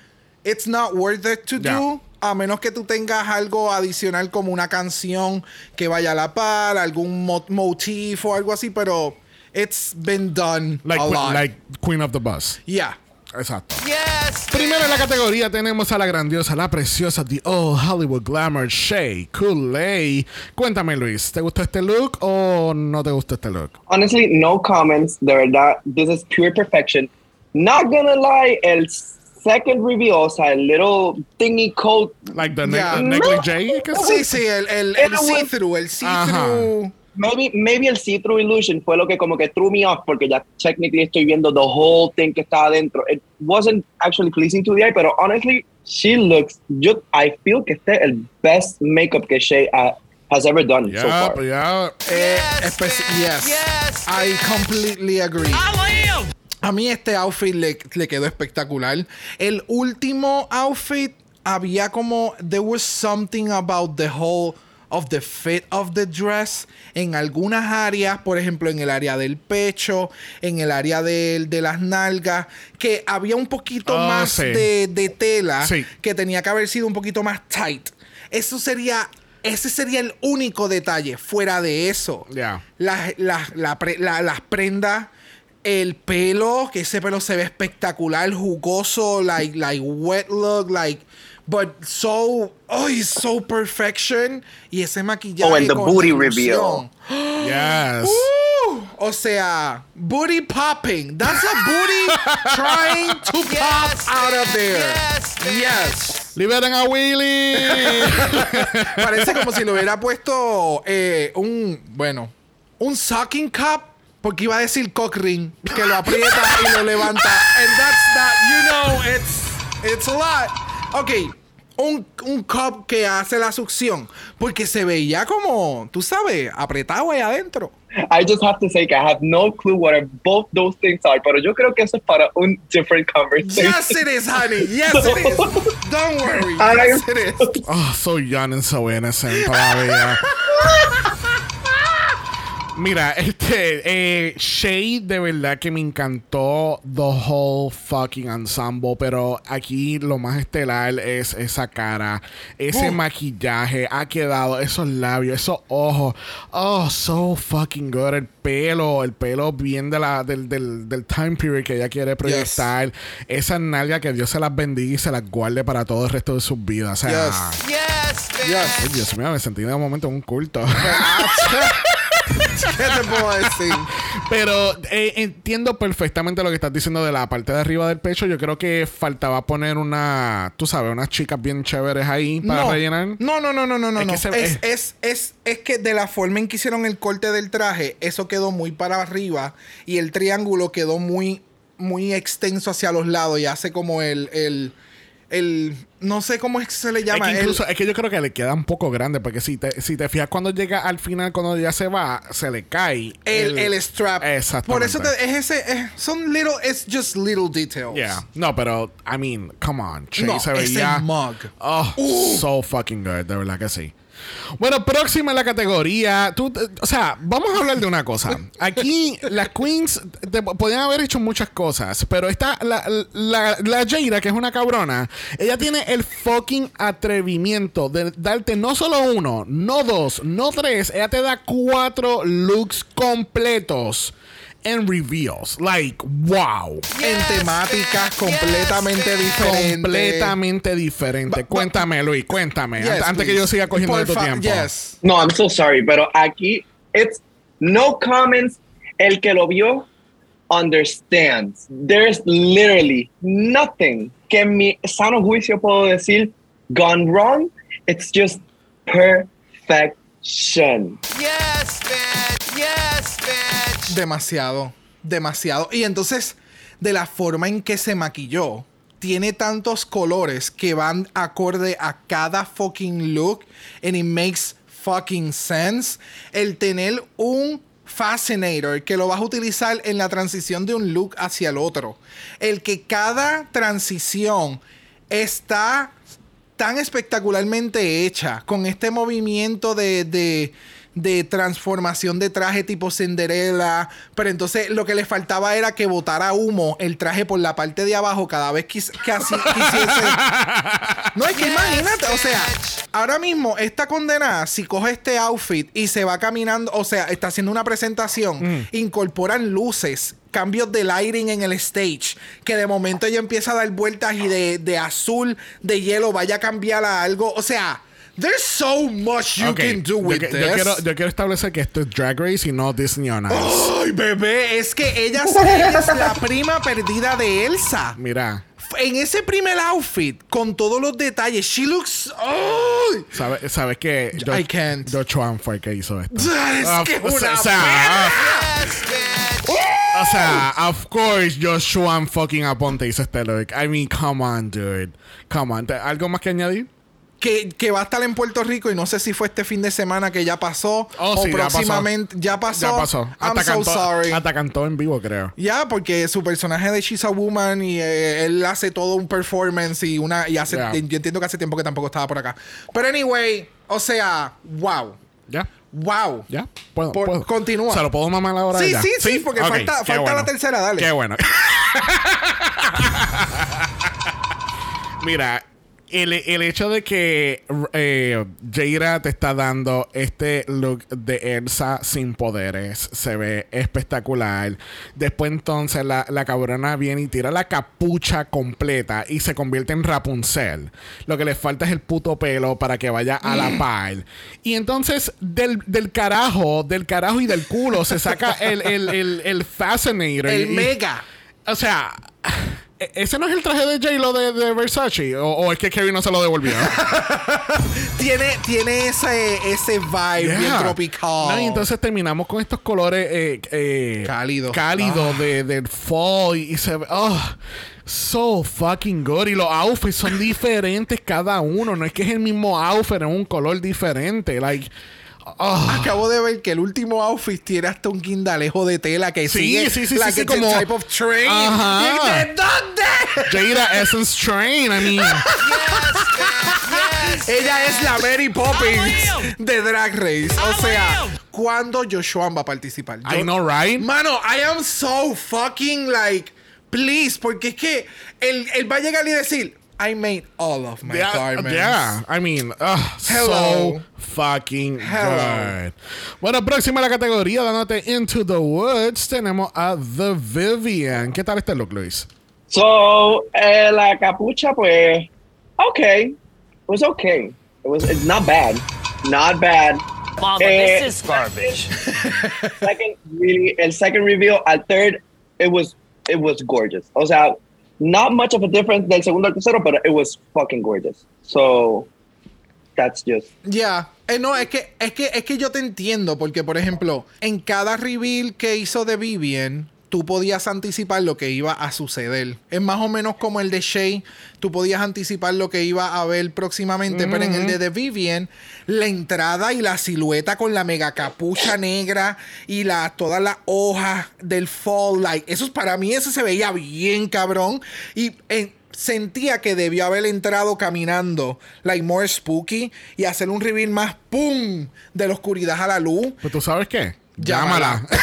it's not worth it to do. A menos que tú tengas algo adicional como una canción que vaya a la par, algún mo- motif o algo así, pero it's been done
Like,
a lot.
like Queen of the Bus.
yeah.
Exacto. Primero en la categoría tenemos a la grandiosa, la preciosa, The Old Hollywood Glamour, Shay Coulee. Cuéntame, Luis, ¿te gustó este look o no te gustó este look?
Honestly, no comments. De verdad, this is pure perfection. Not gonna lie, el second reveal, o sea, el little thingy coat,
Like the ne-
Ya.
negligee. ¿qué es?
Sí, sí, el, el, el see-through, el see-through.
Maybe, maybe el see-through illusion fue lo que como que threw me off porque ya technically estoy viendo the whole thing que está adentro. It wasn't actually pleasing to the eye, pero honestly, she looks, yo, I feel que este es el best makeup que Shay uh, has ever done so
Ya,
far.
ya.
Eh, especi- yes. I completely agree. A mí este outfit le, le quedó espectacular. El último outfit había como there was something about the whole of the fit of the dress en algunas áreas, por ejemplo, en el área del pecho, en el área del- de, las nalgas, que había un poquito
Ah,
más
sí.
de, de tela
Sí.
que tenía que haber sido un poquito más tight. Eso sería ese sería el único detalle. Fuera de eso, las, las- la pre- la- las prendas, el pelo, que ese pelo se ve espectacular, jugoso, like, like wet look, like, but so, oh, it's so perfection. Y ese maquillaje.
Oh, and the booty
ilusión.
Yes.
O sea, booty popping. That's a booty trying to pop out of there. Yes.
Liberen a Willy.
Parece como si le hubiera puesto eh, un, bueno, un sucking cup. Porque iba a decir cock ring, que lo aprieta y lo levanta. And that's that, you know, it's, it's a lot. Ok, un, un cup que hace la succión. Porque se veía como, tú sabes, apretado ahí adentro.
I just have to say que I have no clue what are both those things are, pero yo creo que eso es para un different conversation.
Yes, it is, honey. Yes, it is. Don't worry. Yes, it is.
Oh, so young and so innocent todavía. Mira, este, eh, Shay de verdad que me encantó the whole fucking ensemble, pero aquí lo más estelar es esa cara, ese
Uh.
maquillaje, ha quedado esos labios, esos ojos, oh, so fucking good, el pelo, el pelo bien de la, del, del, del time period que ella quiere proyectar, esa nalga que Dios se las bendiga y se las guarde para todo el resto de sus vidas, o sea...
Yes.
Ay,
Yes.
Dios mío, me sentí de momento en un culto.
¿Qué te puedo decir?
Pero eh, entiendo perfectamente lo que estás diciendo de la parte de arriba del pecho. Yo creo que faltaba poner una, tú sabes, unas chicas bien chéveres ahí para
no.
rellenar.
No, no, no, no, no, no.
Es que
no.
se-
Es, es, es, es que de la forma en que hicieron el corte del traje, eso quedó muy para arriba y el triángulo quedó muy, muy extenso hacia los lados y hace como el, el, el no sé cómo es que se le
Es
llama.
que,
el-
incluso, es que yo creo que le queda un poco grande porque si te, si te fijas cuando llega al final, cuando ya se va, se le cae
el, el strap.
Exactamente.
Por eso te- es ese, es- son little, it's just little details.
Yeah. No, pero, I mean, come on. Che,
No,
se
ese
veía.
mug.
Oh, so fucking good. De verdad que sí. Bueno, próxima en la categoría. Tú, o sea, vamos a hablar de una cosa. Aquí las queens te- podían haber hecho muchas cosas, pero esta, la, la, la Jaira, que es una cabrona, ella tiene el fucking atrevimiento de darte no solo uno, no dos, no tres, ella te da cuatro looks completos en reveals. Like, wow.
En temáticas completamente diferentes.
Completamente diferente. Cuéntame, Luis, cuéntame.
Yes,
antes, que yo siga cogiendo de tu tiempo.
Yes.
No, I'm so sorry, pero aquí it's no comments. El que lo vio understands. There's literally nothing que en mi sano juicio puedo decir gone wrong. It's just perfection.
Yes, bitch.
Demasiado, demasiado. Y entonces, de la forma en que se maquilló, tiene tantos colores que van acorde a cada fucking look. And it makes fucking sense. El tener un fascinator que lo vas a utilizar en la transición de un look hacia el otro. El que cada transición está tan espectacularmente hecha, con este movimiento de, de, de transformación de traje tipo Cinderella, pero entonces lo que le faltaba era que botara humo el traje por la parte de abajo cada vez que, que así quisiese. No, es que imagínate, o sea, ahora mismo esta condenada, si coge este outfit y se va caminando, o sea, está haciendo una presentación, incorporan luces. Cambios de lighting en el stage. Que de momento ella empieza a dar vueltas y de, de azul, de hielo, vaya a cambiar a algo. O sea, there's so much you
Ok,
can do
yo,
with
que-
this.
yo quiero, yo quiero establecer que esto es Drag Race y no Disney on Ice.
Ay, bebé, es que ella, ella es la prima perdida de Elsa.
Mira,
En ese primer outfit, con todos los detalles, she looks. ¡Ay!
¿sabes sabes que
I can't.
Chuan fue el que hizo esto?
Es
Of-
que
o sea,
una
o sea,
Yes, bitch.
o sea, of course, Josh Chuan fucking Aponte hizo este look. I mean, come on, dude. Come on. ¿Te- ¿Algo más que añadir?
Que, que va a estar en Puerto Rico y no sé si fue este fin de semana que ya pasó
Oh,
o
sí, ya pasó.
próximamente ya pasó.
Ya pasó.
I'm
Hasta
so
cantó,
sorry.
hasta cantó en vivo, creo.
Ya, porque su personaje de She's a Woman y eh, él hace todo un performance y una y hace
Yeah.
yo entiendo que hace tiempo que tampoco estaba por acá. Pero anyway, o sea, wow.
¿Ya?
Wow.
¿Ya? ¿Puedo,
Por-
puedo?
continúa.
¿Se lo puedo mamar ahora?
Sí,
ya?
sí, sí, porque falta- falta
bueno.
la tercera, dale.
Qué bueno. Mira, el, el hecho de que eh, Jaira te está dando este look de Elsa sin poderes se ve espectacular. Después entonces la, la cabrona viene y tira la capucha completa y se convierte en Rapunzel. Lo que le falta es el puto pelo para que vaya a la par. Y entonces del, del carajo, del carajo y del culo se saca el, el, el, el Fascinator.
El
Y-
mega.
o sea, ¿e- ¿ese no es el traje de J-Lo de, de Versace? ¿O, o es que Kevin no se lo devolvió?
Tiene, tiene ese, ese vibe bien tropical.
No, y entonces terminamos con estos colores eh, eh,
Cálidos.
cálidos
Ah.
de, del fall y, y se ve. Oh, so fucking good. Y los outfits son diferentes cada uno. No es que es el mismo outfit en un color diferente. Like. Oh.
Acabo de ver que el último outfit tiene hasta un guindalejo de tela que
Sí,
sigue
sí, sí,
like
sí,
a
como-
type of train.
Ajá.
Y ¿De dónde?
Jada Essence Train. I mean.
Ella es la Mary Poppins de Drag Race. O sea. ¿cuándo Joshua va a participar?
I
Yo-
know, right?
Mano, I am so fucking like, please, porque es que él, él va a llegar y decir, I made all of my
Yeah,
garments.
yeah. I mean, ugh,
Hello.
so fucking
Hello.
good. Bueno, próxima a la categoría, dándote Into the Woods, tenemos a The Vivian. ¿Qué tal este look, Luis?
So, eh, la capucha, pues, okay. It was okay. It was it's not bad. Not bad.
Mama,
Eh,
this is garbage.
Second, really, el second reveal, al third, it was it was gorgeous. O sea, not much of a difference del segundo al tercero, but it was fucking gorgeous. So, that's just
Ya. Eh, no, es que, es, que, es que yo te entiendo, porque por ejemplo, en cada reveal que hizo de Vivian, tú podías anticipar lo que iba a suceder. Es más o menos como el de Shay, tú podías anticipar lo que iba a ver próximamente, pero en el de The Vivian, la entrada y la silueta con la mega capucha negra y la, todas las hojas del fall light, eso es- para mí eso se veía bien cabrón y en sentía que debió haber entrado caminando, like more spooky, y hacer un reveal más pum de la oscuridad a la luz.
Pues tú sabes qué?
Llámala.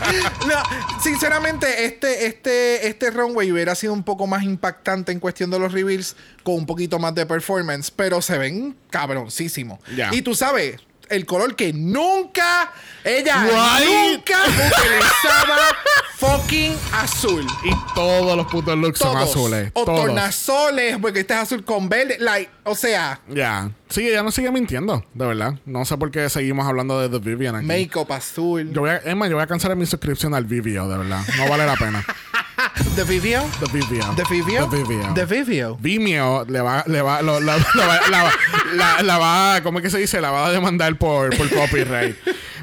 No, sinceramente, este, este, este runway hubiera sido un poco más impactante en cuestión de los reveals, con un poquito más de performance, pero se ven cabroncísimos. Y tú sabes, el color que nunca, ella nunca utilizaba fucking azul.
Y todos los putos looks son azules.
O
todos.
tornasoles, porque este es azul con verde. Like, o sea,
Ya. Sí, ella no sigue mintiendo, de verdad. No sé por qué seguimos hablando de The Vivian aquí.
make-up azul.
Yo voy a, más, yo voy a cancelar mi suscripción al Vivio, de verdad. No vale la pena.
The Vivio.
The Vivio.
The Vivio.
The Vivio.
The Vivio.
Vimeo le va, le va, lo- la, la va- la- la- la va, ¿cómo es que se dice? La va a demandar por, por copyright.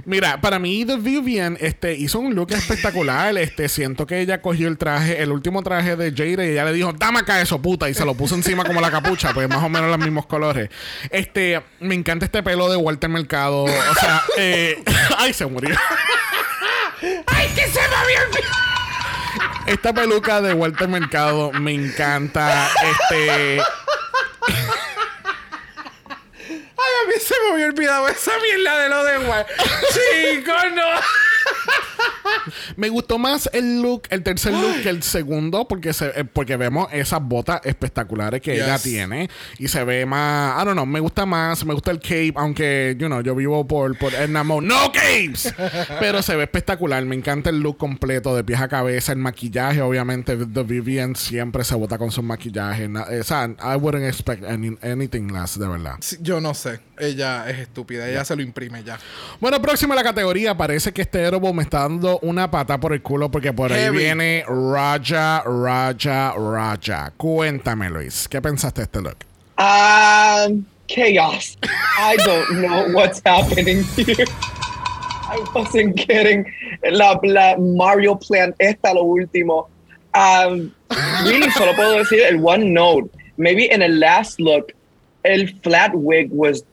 Mira, para mí The Vivian este, hizo un look espectacular. Este, siento que ella cogió el traje, el último traje de Jade y ella le dijo, dame acá eso, puta, y se lo puso encima como la capucha, pues más o menos los mismos colores. Este, me encanta este pelo de Walter Mercado. O sea, eh, ay, se murió.
¡Ay, que se me había olvidado!
Esta peluca de Walter Mercado me encanta. Este.
Ay, a mí se me había olvidado esa mierda de lo de Juan. Chicos, no.
Me gustó más el look, el tercer look que el segundo, porque se, eh, porque vemos esas botas espectaculares que ella tiene. Y se ve más. I don't know, me gusta más, me gusta el cape, aunque, you know, yo vivo por, por Edna Mode. ¡No capes! Pero se ve espectacular. Me encanta el look completo, de pies a cabeza, el maquillaje, obviamente. The Vivian siempre se bota con su maquillaje. O sea, I wouldn't expect any- anything less, de verdad.
Sí, Yo no sé. Ella es estúpida. Ella se lo imprime ya.
Bueno, próximo a la categoría. Parece que este Aerobo me está dando una pata por el culo porque por ahí viene Raja, Raja, Raja. Cuéntame, Luis. ¿Qué pensaste de este look?
Um, chaos. I don't know what's happening here. I wasn't la, la Mario Plan esta lo último. Um, really, solo puedo decir el one note. Maybe in the last look, el flat wig was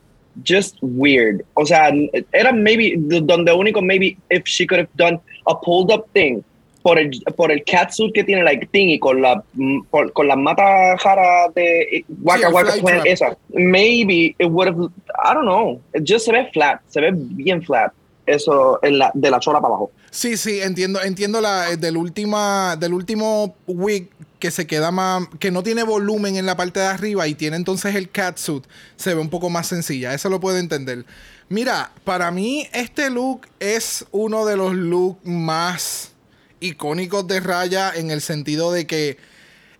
just weird. O sea, era maybe donde único maybe if she could have done a pulled up thing por el por el catsuit que tiene like thing y con la por- con la mata jara de Waka
el
Waka
trap.
esa. Maybe it would have I don't know. It just se ve flat, se ve bien flat. Eso en la, de la chola para abajo.
Sí, sí, entiendo, entiendo la eh, del última, del último wig que se queda más, que no tiene volumen en la parte de arriba y tiene entonces el catsuit, se ve un poco más sencilla. Eso lo puedo entender. Mira, para mí este look es uno de los looks más icónicos de Raya en el sentido de que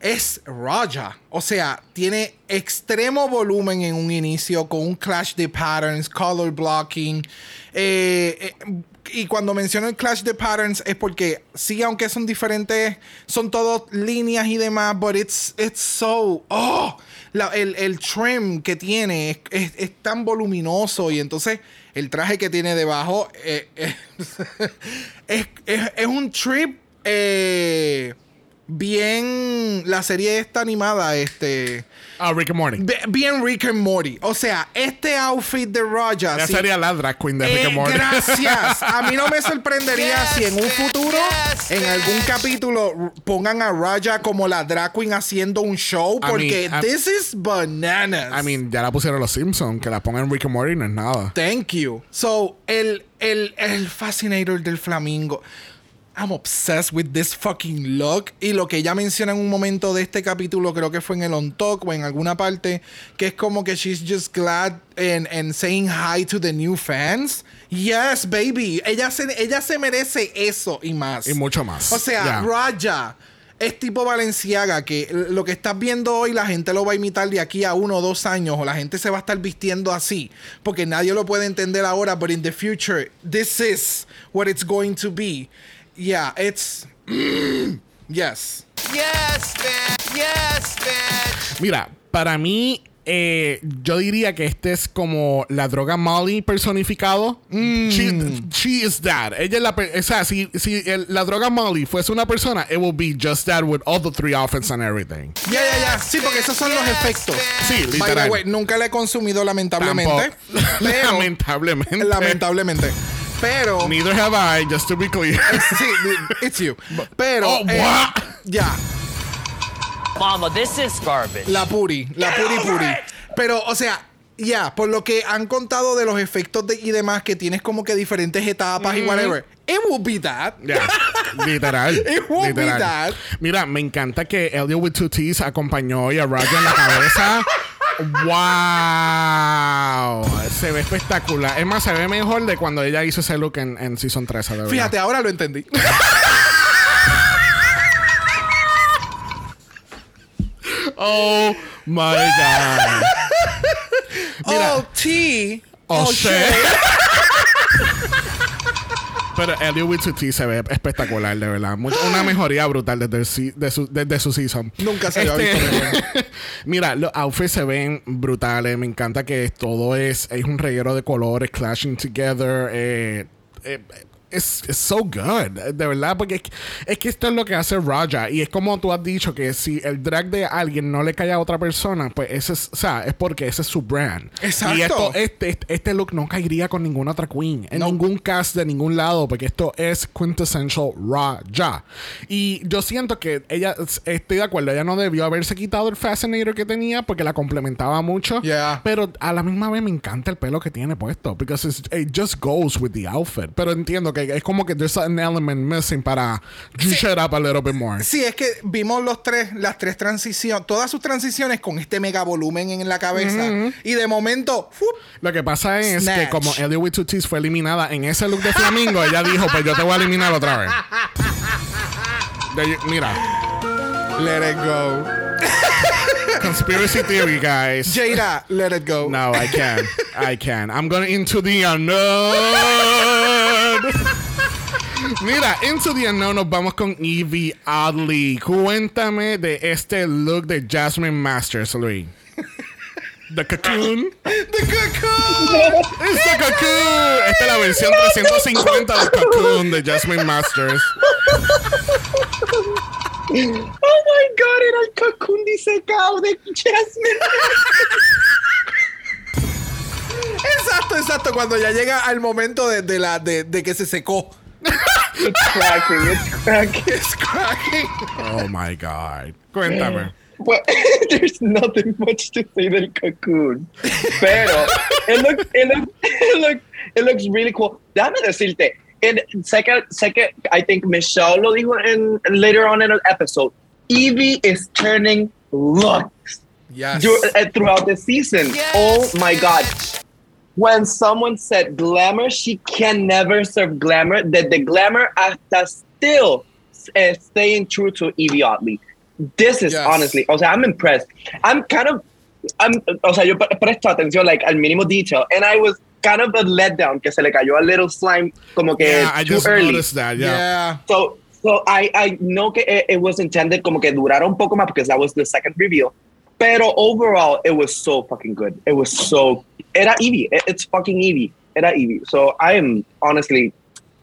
es Raja. O sea, tiene extremo volumen en un inicio con un clash de patterns, color blocking. Eh, eh, y cuando menciono el clash de patterns es porque sí, aunque son diferentes, son todos líneas y demás, but it's, it's so... Oh, el, el trim que tiene es, es- es tan voluminoso y entonces el traje que tiene debajo eh, es, es- un trip bien la serie esta animada este
Ah, Rick and Morty.
Bien Rick and Morty. O sea, este outfit de Raja.
Ya
sí,
sería la drag queen de Rick
eh,
and Morty.
gracias. A mí no me sorprendería si en un futuro, en algún capítulo, pongan a Raja como la drag queen haciendo un show.
I
Porque
mean, I-
this is bananas.
I mean, ya la pusieron los Simpsons, que la pongan Rick and Morty no es nada.
Thank you. So, el, el, el fascinator del flamingo. I'm obsessed with this fucking look. Y lo que ella menciona en un momento de este capítulo, creo que fue en el On Talk o en alguna parte, que es como que she's just glad and, and saying hi to the new fans. Yes, baby. Ella se, ella se merece eso y más.
Y mucho más.
O sea,
Ya.
Raja es tipo Valenciaga, que lo que estás viendo hoy la gente lo va a imitar de aquí a uno o dos años, o la gente se va a estar vistiendo así, porque nadie lo puede entender ahora, but in the future, this is what it's going to be. Yeah, it's... yes.
Yes, bitch. Yes, bitch.
Mira, para mí, eh, yo diría que este es como la droga Molly personificado. She, she is that. Ella es la. per- O sea, si, si el- la droga Molly fuese una persona, it will be just that with all the three outfits and everything.
Ya, ya, ya. Sí, porque esos son los efectos.
Sí,
By the
literal.
way, nunca la he consumido lamentablemente. Pero,
lamentablemente.
lamentablemente. Pero...
Neither have I, just to be clear.
Sí, it's you. Pero...
Oh,
eh,
what?
ya.
Mama, this is garbage.
La puri, la puri puri. Pero, o sea, ya, por lo que han contado de los efectos de- y demás, que tienes como que diferentes etapas y whatever. It will be that.
Ya, literal.
It be
literal.
that.
Mira, me encanta que Elliot with two T's acompañó hoy a Raja en la cabeza. ¡Wow! Se ve espectacular. Es más, se ve mejor de cuando ella hizo ese look en, en Season 13. De
Fíjate, ahora lo entendí.
oh my God.
Oh, tea.
Oh, shit. Pero Elliot with T se ve espectacular, de verdad. Mucho- una mejoría brutal desde, el de su, desde su season.
Nunca se había
Este-
visto mejor.
Mira, los outfits se ven brutales. Me encanta que todo es, es un reguero de colores clashing together. Eh, eh, es so good, de verdad, porque es que, es que esto es lo que hace Raja. Y es como tú has dicho que si el drag de alguien no le cae a otra persona, pues ese es, o sea, es porque ese es su brand.
Exacto.
Y esto, este, este- este look no caería con ninguna otra queen, en
No.
ningún cast de ningún lado, porque esto es quintessential Raja. Y yo siento que ella, estoy de acuerdo, ella no debió haberse quitado el fascinator que tenía porque la complementaba mucho.
Yeah.
Pero a la misma vez me encanta el pelo que tiene puesto, because it's- it just goes with the outfit. Pero entiendo que es como que there's an element missing para juice it up a little bit more.
Sí, es que vimos los tres, las tres transiciones, todas sus transiciones con este mega volumen en la cabeza. Y de momento, ¡fup!
Lo que pasa es
Snatch.
que como Ellie with two T's fue eliminada en ese look de flamingo, ella dijo, pues yo te voy a eliminar otra vez. Mira,
let it go.
conspiracy theory, guys.
Jada, let it go.
No, I can't. I can't. I'm going into the unknown. Mira, into the unknown nos vamos con Evie Oddly. Cuéntame de este look de Jasmine Masters, Luis. The Cocoon.
The cocoon.
¡Es The Cocoon! Esta es la versión 350 del Cocoon de Jasmine Masters.
Oh my god, era el cocoon disecado de Jasmine.
Exacto, exacto. Cuando ya llega al momento de, de la, de, de que se secó.
It's cracking, it's cracking.
It's cracking.
Oh my God. Cuéntame.
Well, there's nothing much to say del cocoon. Pero it looks, it looks, it looks, it looks really cool. Déjame decirte, and sé que, sé que I think Michelle lo dijo in, later on in an episode. Evie is turning looks
Yes.
uh, throughout the season. Oh my god. When someone said glamour, she can never serve glamour. That the glamour hasta still uh, staying true to Evie Oddly. This is
Yes.
honestly, o sea, I'm impressed. I'm kind of, I'm, o sea, yo pre- presto atención like al mínimo detail, and I was kind of a letdown que se le cayó a little slime como que
Yeah, I
too
just
early.
noticed that. Yeah.
Yeah.
So, so I, I know que it, it was intended como que durara un poco más because that was the second reveal. Pero overall, it was so fucking good. It was so. Era Eevee. It- It's fucking Eevee. Era Eevee. So I am honestly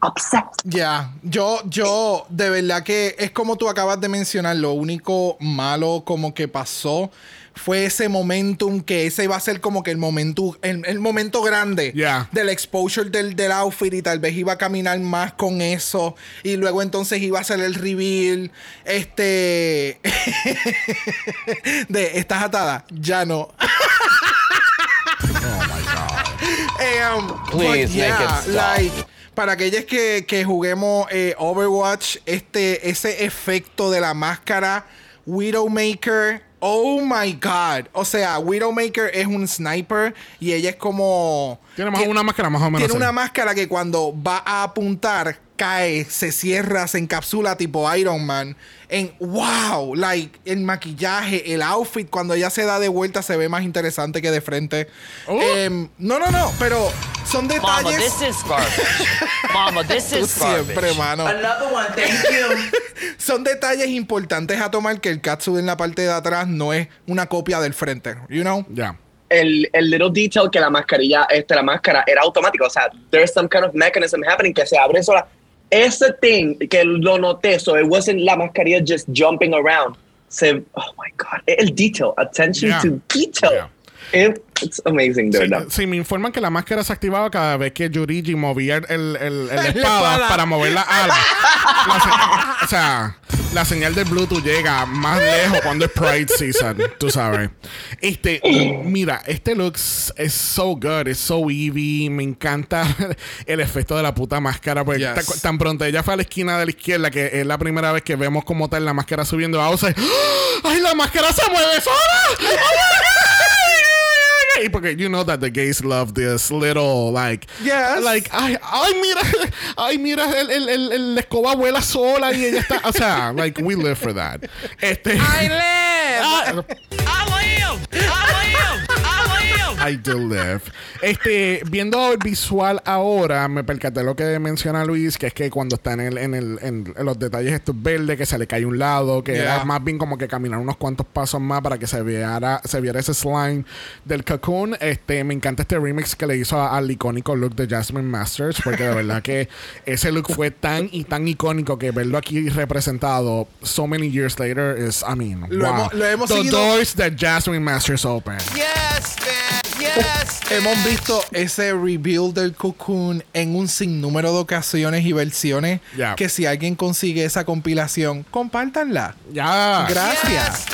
obsessed.
Ya, yo, yo, de verdad que es como tú acabas de mencionar, lo único malo como que pasó fue ese momentum que ese iba a ser como que el momento, el, el momento grande
Yeah.
del exposure del, del outfit y tal vez iba a caminar más con eso y luego entonces iba a ser el reveal, este, de, ¿estás atada? Ya no.
Oh my God.
Um,
Please
but
make it
yeah,
stop.
like, para aquellos que, que juguemos eh, Overwatch, este, ese efecto de la máscara Widowmaker. Oh my God. O sea, Widowmaker es un sniper y ella es como.
Tiene más, una máscara más o menos.
Tiene una máscara que cuando va a apuntar, cae, se cierra, se encapsula tipo Iron Man. En wow, like el maquillaje, el outfit, cuando ella se da de vuelta se ve más interesante que de frente.
Oh.
Em, no, no, no, pero son
Mama,
detalles.
this is garbage. Mama, this
Tú
is garbage.
siempre, mano.
Another one, thank you.
Son detalles importantes a tomar que el catsuit en la parte de atrás no es una copia del frente. You know?
Ya.
El, el little detail que la mascarilla, este, la máscara era automática. O sea, there's some kind of mechanism happening que se abre sola. Ese thing que lo noté, so it wasn't la mascarilla just jumping around. Se, oh my God. El detail, attention
Yeah.
to detail.
Yeah.
It- it's amazing, de
Sí,
verdad.
sí, me informan que la máscara se activaba cada vez que Yurigi movía el, el, el- espada, para mover la ala. La se- o sea, la señal del Bluetooth llega más lejos cuando es Pride Season, tú sabes. Este, mira, este look es so good, es so Eevee. Me encanta el efecto de la puta máscara. Porque
Yes.
tan pronto ella fue a la esquina de la izquierda, que es la primera vez que vemos como tal la máscara subiendo a. ¡Ay, la máscara se mueve sola! Y porque you know that the gays love this little like
Yes.
like ay, ay mira ay mira el, el, el, el- la escoba vuela sola y ella está o sea like we live for that este Ah,
I live! I live! I live!
I do live. Este, viendo el visual ahora, me percaté lo que menciona Luis, que es que cuando está en, el, en, el, en, en los detalles estos verdes, que se le cae un lado, que
Yeah.
era más bien como que caminar unos cuantos pasos más para que se viera, se viera ese slime del cocoon. Este, me encanta este remix que le hizo a- al icónico look de Jasmine Masters, porque de verdad que ese look fue tan y tan icónico que verlo aquí representado so many years later is, I mean,
Lo
wow.
hemos- lo hemos
The
seguido-
doors that Jasmine Masters open.
Yes, man! Yes!
Hemos visto ese rebuild del Cocoon en un sinnúmero de ocasiones y versiones. Que si alguien consigue esa compilación, compártanla.
Ya.
Gracias.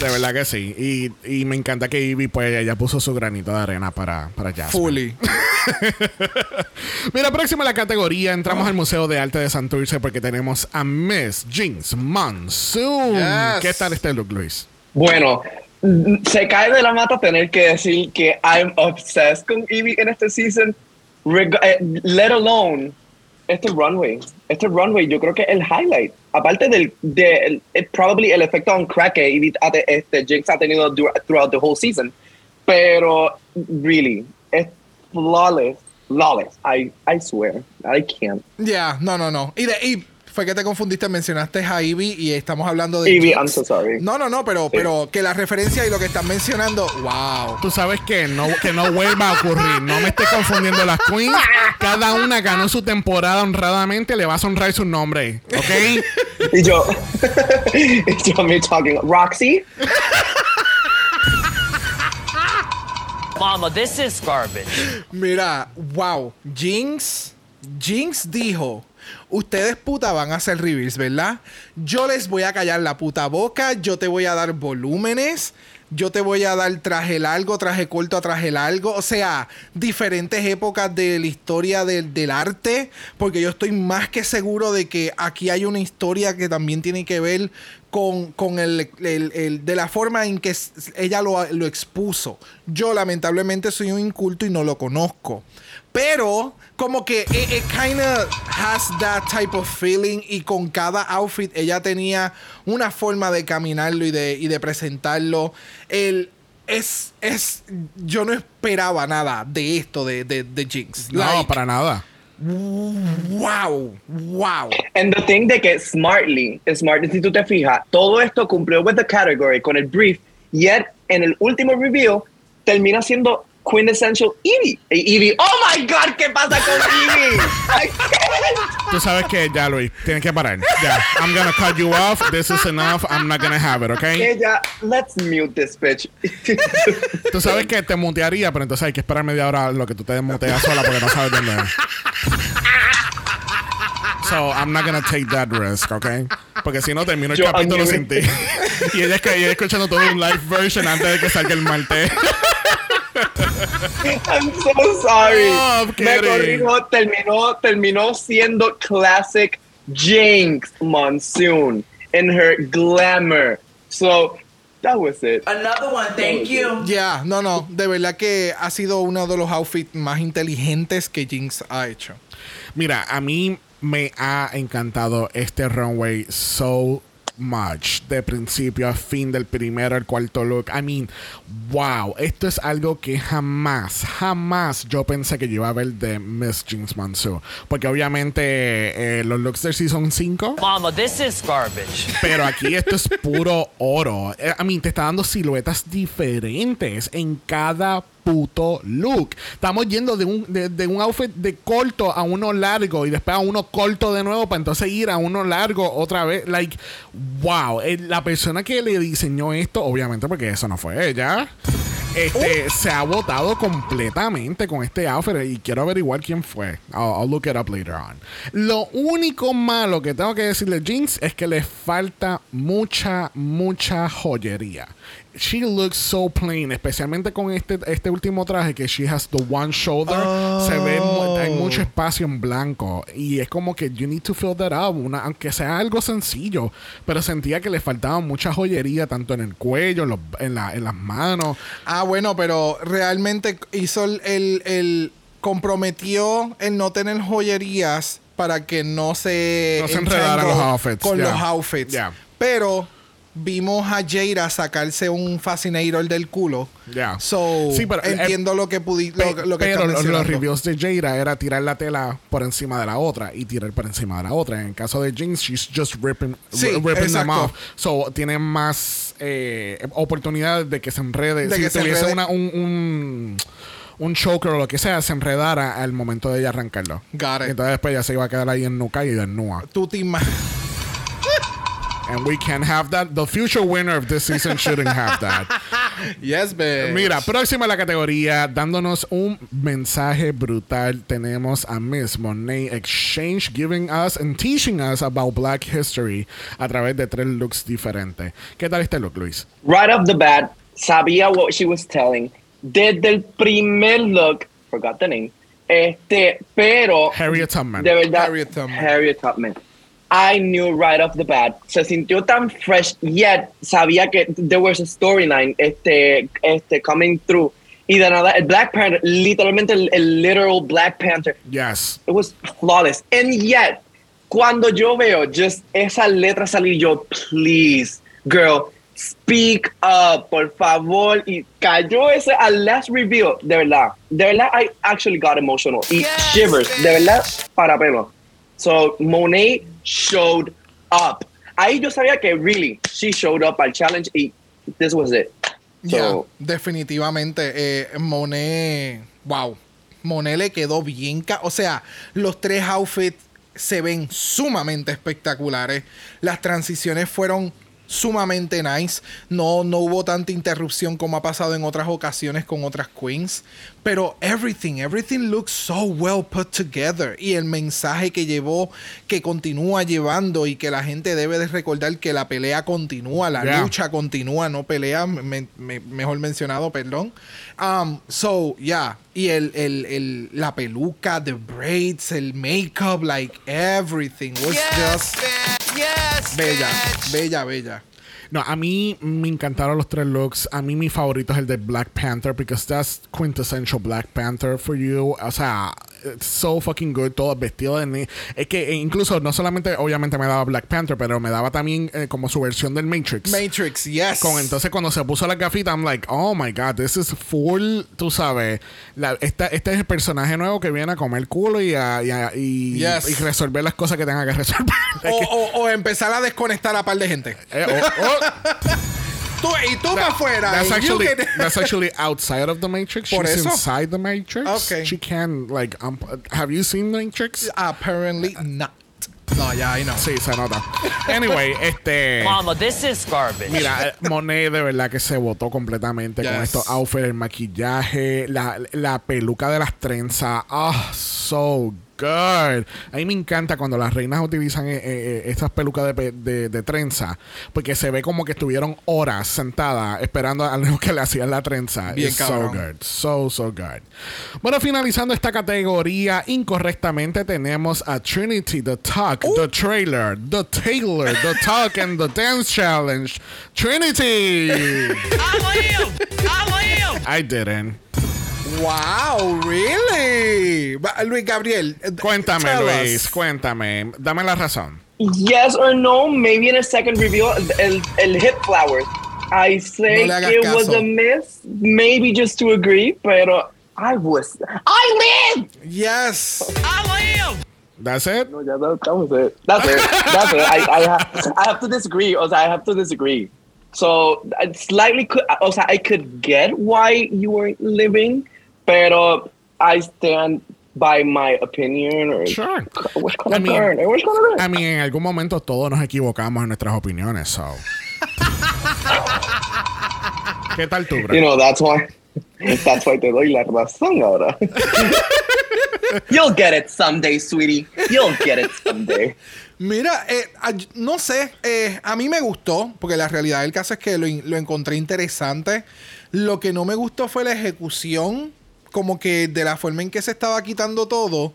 De verdad que sí. Y, y me encanta que Ivy, pues, ella puso su granito de arena para, para Jasmine.
Fully.
Mira, próxima a la categoría. Entramos al Museo de Arte de Santurce porque tenemos a Miss Jinx Monsoon.
Yes.
¿Qué tal este look, Luis?
Bueno, se cae de la mata tener que decir que I'm obsessed con Eevee en este season, eh, let alone este runway. Este runway yo creo que es el highlight. Aparte del de, el- el- probably el efecto on crack que te- este, Jinx ha tenido throughout the whole season. Pero, really, es flawless. Flawless. I, I swear. I can't.
Ya, no, no, no. Y, de, y fue que te confundiste, mencionaste a Ivy y estamos hablando de.
Ivy. I'm so sorry.
No, no, no, pero, pero que la referencia y lo que están mencionando, wow.
Tú sabes que no, que no vuelva a ocurrir. No me estés confundiendo las queens. Cada una ganó su temporada honradamente. Le vas a honrar su nombre. ¿Ok?
Y yo, y yo me talking. Roxy?
Mama, this is garbage.
Mira, wow. Jinx, Jinx dijo. Ustedes puta van a hacer reveals, ¿verdad? Yo les voy a callar la puta boca, yo te voy a dar volúmenes, yo te voy a dar traje largo, traje corto traje largo, o sea, diferentes épocas de la historia del, arte, porque yo estoy más que seguro de que aquí hay una historia que también tiene que ver con, con el, de la forma en que ella lo expuso. Yo lamentablemente soy un inculto y no lo conozco. Pero como que it, it kinda has that type of feeling y con cada outfit ella tenía una forma de caminarlo y de, y de presentarlo. El, es, es, yo no esperaba nada de esto de, de, de Jinx.
No,
Like,
para nada.
wow, wow.
And the thing de que smartly, smartly si tú te fijas, todo esto cumplió with the category, con el brief, yet en el último review termina siendo quintessential Eevee. Y Eevee, oh my god, ¿qué pasa con can't.
Tú sabes que ya, Luis, tienes que parar. Ya. I'm gonna cut you off. This is enough. I'm not gonna have it, ¿ok?
Ella, let's mute this bitch.
Tú sabes que te mutearía, pero entonces hay que esperar media hora lo que tú te desmuteas sola porque no sabes dónde es. So, I'm not gonna take that risk, ¿ok? Porque si no, termino el
Yo
capítulo sin ti. y ella, es que, ella escuchando todo un live version antes de que salga el martes.
I'm so sorry.
Oh,
Me corrijo, terminó, terminó siendo classic Jinx Monsoon in her glamour. So, that was it.
Another one, thank you.
Ya, no, no, de verdad que ha sido uno de los outfits más inteligentes que Jinx ha hecho.
Mira, a mí me ha encantado este runway so much. De principio a fin, del primero al cuarto look. I mean, wow. Esto es algo que jamás, jamás yo pensé que yo iba a ver de Miss Jinx Monsoon. Porque obviamente eh, los looks del Season 5
Mama, this is garbage.
pero aquí esto es puro oro. Eh, I mean, te está dando siluetas diferentes en cada puto look. Estamos yendo de un, de, un outfit de corto a uno largo y después a uno corto de nuevo para entonces ir a uno largo otra vez. Like, wow. Eh, La persona que le diseñó esto, obviamente porque eso no fue ella. Este, se ha votado completamente con este outfit y quiero averiguar quién fue. I'll, look it up later on. Lo único malo que tengo que decirle Jinx es que le falta mucha, mucha joyería. She looks so plain, especialmente con este, este último traje que she has the one shoulder. Se ve, mu- hay mucho espacio en blanco y es como que you need to fill that up, una, aunque sea algo sencillo. Pero sentía que le faltaba mucha joyería tanto en el cuello, en, los- en la- en las manos.
Ah, bueno, pero realmente hizo el, el- el- comprometió el no tener joyerías para que no se
No se enredaran los outfits,
con
ya.
los outfits.
Ya.
Pero vimos a Jaira sacarse un fascinator del culo.
Yeah.
So,
Sí, pero, eh,
entiendo lo que pudi
Pe-
lo, lo que
pero los, reviews de Jada era tirar la tela por encima de la otra y tirar por encima de la otra. En el caso de Jinx, she's just ripping,
Sí,
ripping them off. So, tiene más eh, oportunidades de que se enrede.
De
si
que se
tuviese
enrede.
una- un, un, un choker o lo que sea, se enredara al momento de ella arrancarlo.
Got it.
Entonces después ya se iba a quedar ahí en nuca y desnuda.
Tú te ima-
And we can have that. The future winner of this season shouldn't have that.
Yes, bitch.
Mira, próxima a la categoría, dándonos un mensaje brutal, tenemos a Miss Monet Exchange giving us and teaching us about Black History a través de tres looks diferentes. ¿Qué tal este look, Luis?
right off the bat, sabía what she was telling. Desde el primer look, forgot the name, este, pero
Harriet Tubman.
de verdad,
Harriet Tubman.
Harriet Tubman. I knew right off the bat. Se sintió tan fresh, yet sabía que there was a storyline este, este, coming through. Y de nada, el Black Panther, literalmente el, el literal Black Panther,
Yes.
it was flawless. And yet, cuando yo veo just esa letra salir, yo, please, girl, speak up, por favor. Y cayó ese al last reveal, de verdad. De verdad, I actually got emotional. Y shivers, de verdad, para pelo. So, Monet showed up. Ahí yo sabía que, really, she showed up al challenge y this was it. So,
definitivamente. Eh, Monet, wow. Monet le quedó bien. ca- O sea, los tres outfits se ven sumamente espectaculares. Las transiciones fueron sumamente nice. No, no hubo tanta interrupción como ha pasado en otras ocasiones con otras queens. Pero everything, everything looks so well put together. Y el mensaje que llevó, que continúa llevando y que la gente debe de recordar que la pelea continúa, la
Yeah.
lucha continúa, no pelea, me- me- mejor mencionado, perdón. Um, so, yeah. Y el, el, el- la peluca, the braids, el makeup, like everything was just bella, bella, bella.
No, a mí me encantaron los tres looks. A mí mi favorito es el de Black Panther because that's quintessential Black Panther for you. O sea, so fucking good. Todo vestido de... Es que eh, incluso no solamente obviamente me daba Black Panther, pero me daba también eh, como su versión del Matrix.
Matrix, yes.
Con entonces cuando se puso la gafita, I'm like, oh my god, this is full, tú sabes. La, esta, este es el personaje nuevo que viene a comer culo y a, y, a- y-
Yes.
y resolver las cosas que tenga que resolver.
o, o- o empezar a desconectar a par de gente.
Eh, oh, oh.
Tú, y tú para afuera.
That's actually
can-
that's actually outside of the Matrix.
Por
She's
eso.
inside the Matrix.
Okay.
She can like um, have you seen Matrix?
Apparently not. No, ya, I know.
Sí, se nota. Anyway, este
Mama, this is garbage.
Mira, eh, Monet de verdad que se votó completamente con
Yes.
estos outfits, el maquillaje, la, la peluca de las trenzas. Ah, so good. A mí me encanta cuando las reinas utilizan eh, eh, estas pelucas de, pe- de, de trenza, porque se ve como que estuvieron horas sentadas esperando a lo que le hacían la trenza.
Bien
It's so good. So, so good. Bueno, finalizando esta categoría incorrectamente, tenemos a Trinity, The Talk, The Trailer, The Taylor, The Talk and The Dance Challenge. Trinity! I didn't.
Wow, really? Luis Gabriel. eh,
Cuéntame, Luis,
us.
cuéntame. Dame la razón.
Yes or no, maybe in a second reveal, el, el hip flowers. I say
No
it was a miss, maybe just to agree, pero I was. I live!
Yes.
That's it?
No, yeah, that, that was it. That's it. That's it. I, I, have, I have to disagree. O sea, I have to disagree. So, I slightly could, o sea, I could get why you weren't living, pero I stand by my opinion. Or
Sure.
Which
I mean-
corner?
A mí, en algún momento todos nos equivocamos en nuestras opiniones, so. ¿Qué tal tú, bro?
You know, that's why. That's why te doy la razón ahora. You'll get it someday, sweetie. You'll get it someday.
Mira, eh, no sé, eh, a mí me gustó, porque la realidad del caso es que lo, lo encontré interesante. Lo que no me gustó fue la ejecución, como que de la forma en que se estaba quitando todo.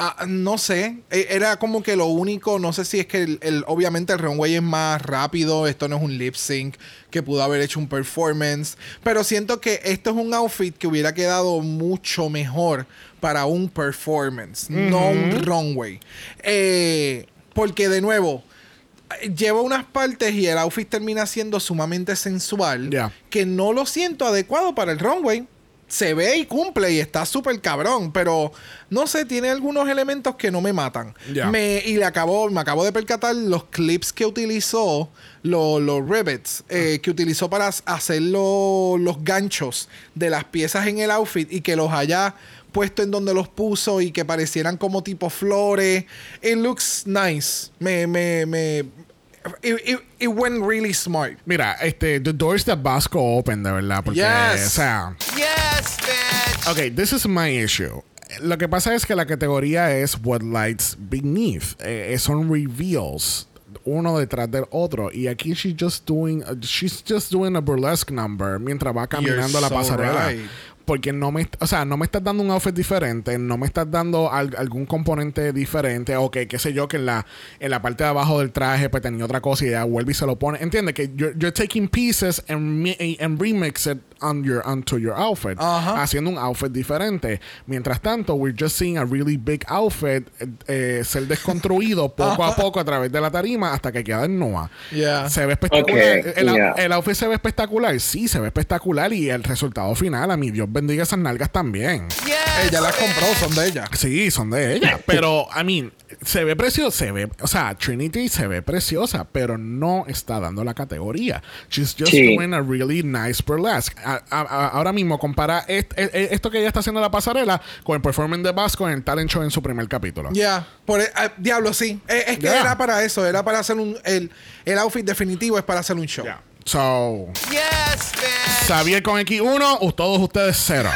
Ah, no sé, eh, era como que lo único, no sé si es que el, el- obviamente el runway es más rápido, esto no es un lip sync, que pudo haber hecho un performance, pero siento que esto es un outfit que hubiera quedado mucho mejor para un performance, no un runway. Eh, porque de nuevo, lleva unas partes y el outfit termina siendo sumamente sensual que no lo siento adecuado para el runway. Se ve y cumple y está súper cabrón, pero no sé, tiene algunos elementos que no me matan. Me, y le acabo, me acabo de percatar los clips que utilizó, lo- los rivets, eh, que utilizó para hacer lo- los ganchos de las piezas en el outfit y que los haya puesto en donde los puso y que parecieran como tipo flores. It looks nice. Me, me, me. It, it- it went really smart.
Mira, este, The Doors that Vasco Open, de verdad. Porque,
Yes.
o sea.
Yes, bitch.
Ok, this is my issue. Lo que pasa es que la categoría es What Lights Beneath. Eh, eh, son reveals. Uno detrás del otro. Y aquí she's just doing, she's just doing a burlesque number mientras va caminando la
so
pasarela.
right.
Porque no me, o sea, no me estás dando un outfit diferente, no me estás dando al- algún componente diferente, o que, qué sé yo, que en la, en la parte de abajo del traje pues tenía otra cosa y ya vuelve y se lo pone. Entiende que you're, you're taking pieces and, and remix it on your, onto your outfit
Ajá.
haciendo un outfit diferente. Mientras tanto, we're just seeing a really big outfit eh, eh, ser desconstruido poco a poco a través de la tarima hasta que queda en Noah.
Yeah.
Se ve espectacular.
Ok,
el,
yeah.
el outfit se ve espectacular. Sí, se ve espectacular. Y el resultado final, a mi Dios bendiga esas nalgas también.
Yes.
Ella las compró, son de ella.
Sí, son de ella. Pero, I mean, se ve preciosa. Se ve, o sea, Trinity se ve preciosa, pero no está dando la categoría. She's just
Sí.
doing a really nice burlesque. A- a- a- ahora mismo, compara est- e- e- esto que ella está haciendo en la pasarela con el performance de Vasco en el talent show en su primer capítulo.
Ya, por e- ah, diablo, sí. Eh, es que
Yeah.
era para eso, era para hacer un. El, el outfit definitivo es para hacer un show.
Yeah. So,
Yes.
Xavier con X1, u- todos ustedes cero.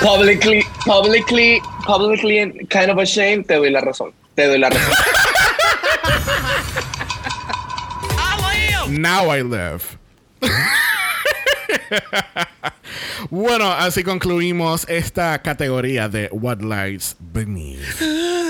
Publicly, publicly, publicly and kind of ashamed, te doy la razón. Te doy la razón.
Now I live. bueno, así concluimos esta categoría de What Lies Beneath.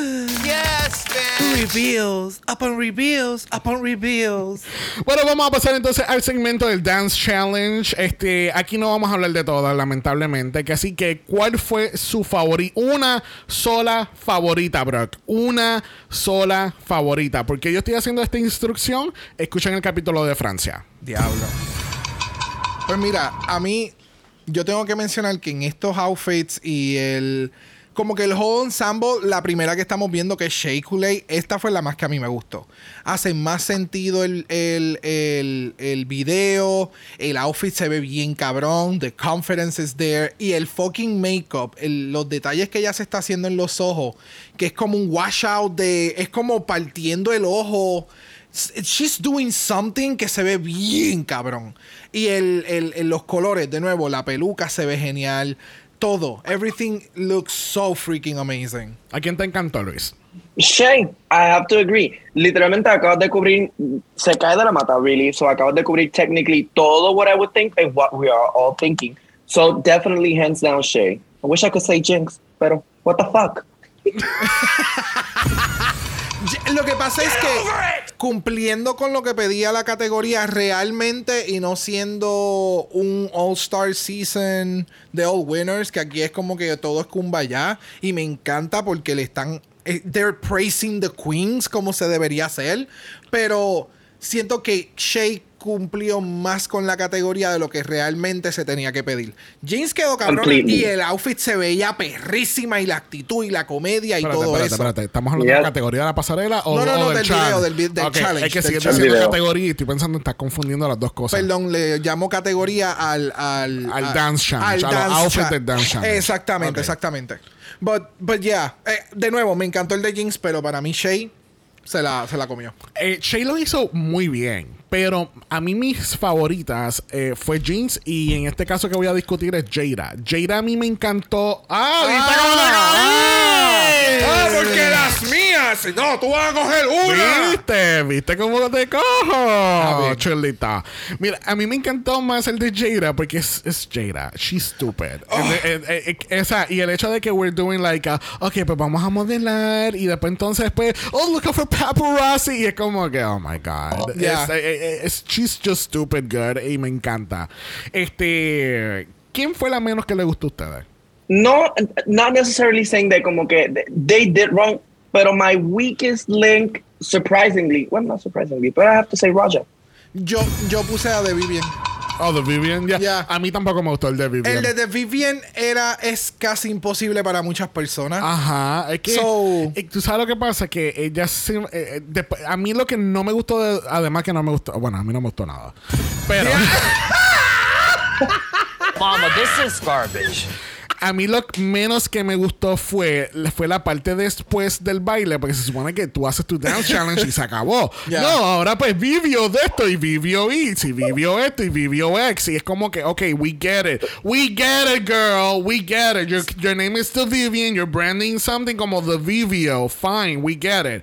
Reveals, upon reveals, upon reveals.
Bueno, vamos a pasar entonces al segmento del Dance Challenge. Este, aquí no vamos a hablar de todas, lamentablemente. Que así que, ¿cuál fue su favorita? Una sola favorita, Brock. Una sola favorita. Porque yo estoy haciendo esta instrucción. Escuchen el capítulo de Francia.
Diablo. Pues mira, a mí, yo tengo que mencionar que en estos outfits y el. Como que el whole ensemble, la primera que estamos viendo que es Coulee, esta fue la más que a mí me gustó. Hace más sentido el, el, el, el video, el outfit se ve bien cabrón, the confidence is there, y el fucking makeup, los detalles que ella se está haciendo en los ojos, que es como un washout de. es como partiendo el ojo. She's doing something que se ve bien cabrón. Y el- los colores, de nuevo, la peluca se ve genial. Todo. Everything looks so freaking amazing.
¿A quién te encantó, Luis?
Shane, I have to agree. Literalmente acabas de cubrir, se cae de la mata, really. So acabas de cubrir technically todo what I would think and what we are all thinking. So definitely hands down Shay. I wish I could say Jinx, pero what the fuck?
Lo que pasa es que cumpliendo con lo que pedía la categoría realmente y no siendo un All-Star Season de All Winners, que aquí es como que todo es kumbaya y me encanta porque le están eh, they're praising the queens como se debería hacer, pero siento que Shea cumplió más con la categoría de lo que realmente se tenía que pedir. Jeans quedó cabrón y el outfit se veía perrísima y la actitud y la comedia y
Espérate,
todo
espérate,
eso.
espérate. ¿Estamos hablando de la categoría de la pasarela o,
No, no,
o
no,
del,
video, del del challenge,
Es que
del
si yo estoy
challenge.
haciendo
Video.
categoría y estoy pensando en estar confundiendo las dos cosas.
Perdón, le llamo categoría al... Al,
Al dance challenge, a los outfits del dance challenge.
Exactamente, exactamente. But, but yeah, eh, de nuevo, me encantó el de Jinx, pero para mí Shay se la, se la comió.
Eh, Shay lo hizo muy bien, pero a mí mis favoritas eh, fue Jeans y en este caso que voy a discutir es Jada. Jada a mí me encantó. ¡Ah! ¿Viste cómo te cogí?
¡Ah, porque las mías! No, tú vas a coger una.
¿Viste? ¿Viste cómo te cojo?
bien.
Chulita. Mira, a mí me encantó más el de Jada porque es, es Jada. She's stupid.
Oh.
Eh, eh, eh, eh, esa- y el hecho de que we're doing like, a, ok, pues vamos a modelar y después entonces pues, oh, look for paparazzi. Y es como que, oh my God.
Yeah.
Eh, eh, es- she's just stupid good y me encanta. Este, ¿quién fue la menos que le gustó a ustedes?
No, not necessarily saying that como que they did wrong, pero my weakest link surprisingly, well, not surprisingly, but I have to say Roger.
Yo, yo puse a The Vivian.
Oh, The Vivian, ya.
Ya.
A mí tampoco me gustó el de Vivian.
El de The Vivian era, es casi imposible para muchas personas.
Ajá, es que
So-
eh, tú sabes lo que pasa que ella se- eh, eh, después- a mí lo que no me gustó de- además que no me gustó, bueno, a mí no me gustó nada. Pero
Mama, this is garbage.
A mí lo menos que me gustó fue fue la parte después del baile porque se supone que tú haces tu dance challenge y se acabó. No, ahora pues vivió de esto y vivió Y y vivió esto y vivió X y es como que okay, we get it. We get it, girl. We get it. Your, your name is still Vivian, you're branding something como the Vivio. Fine, we get it.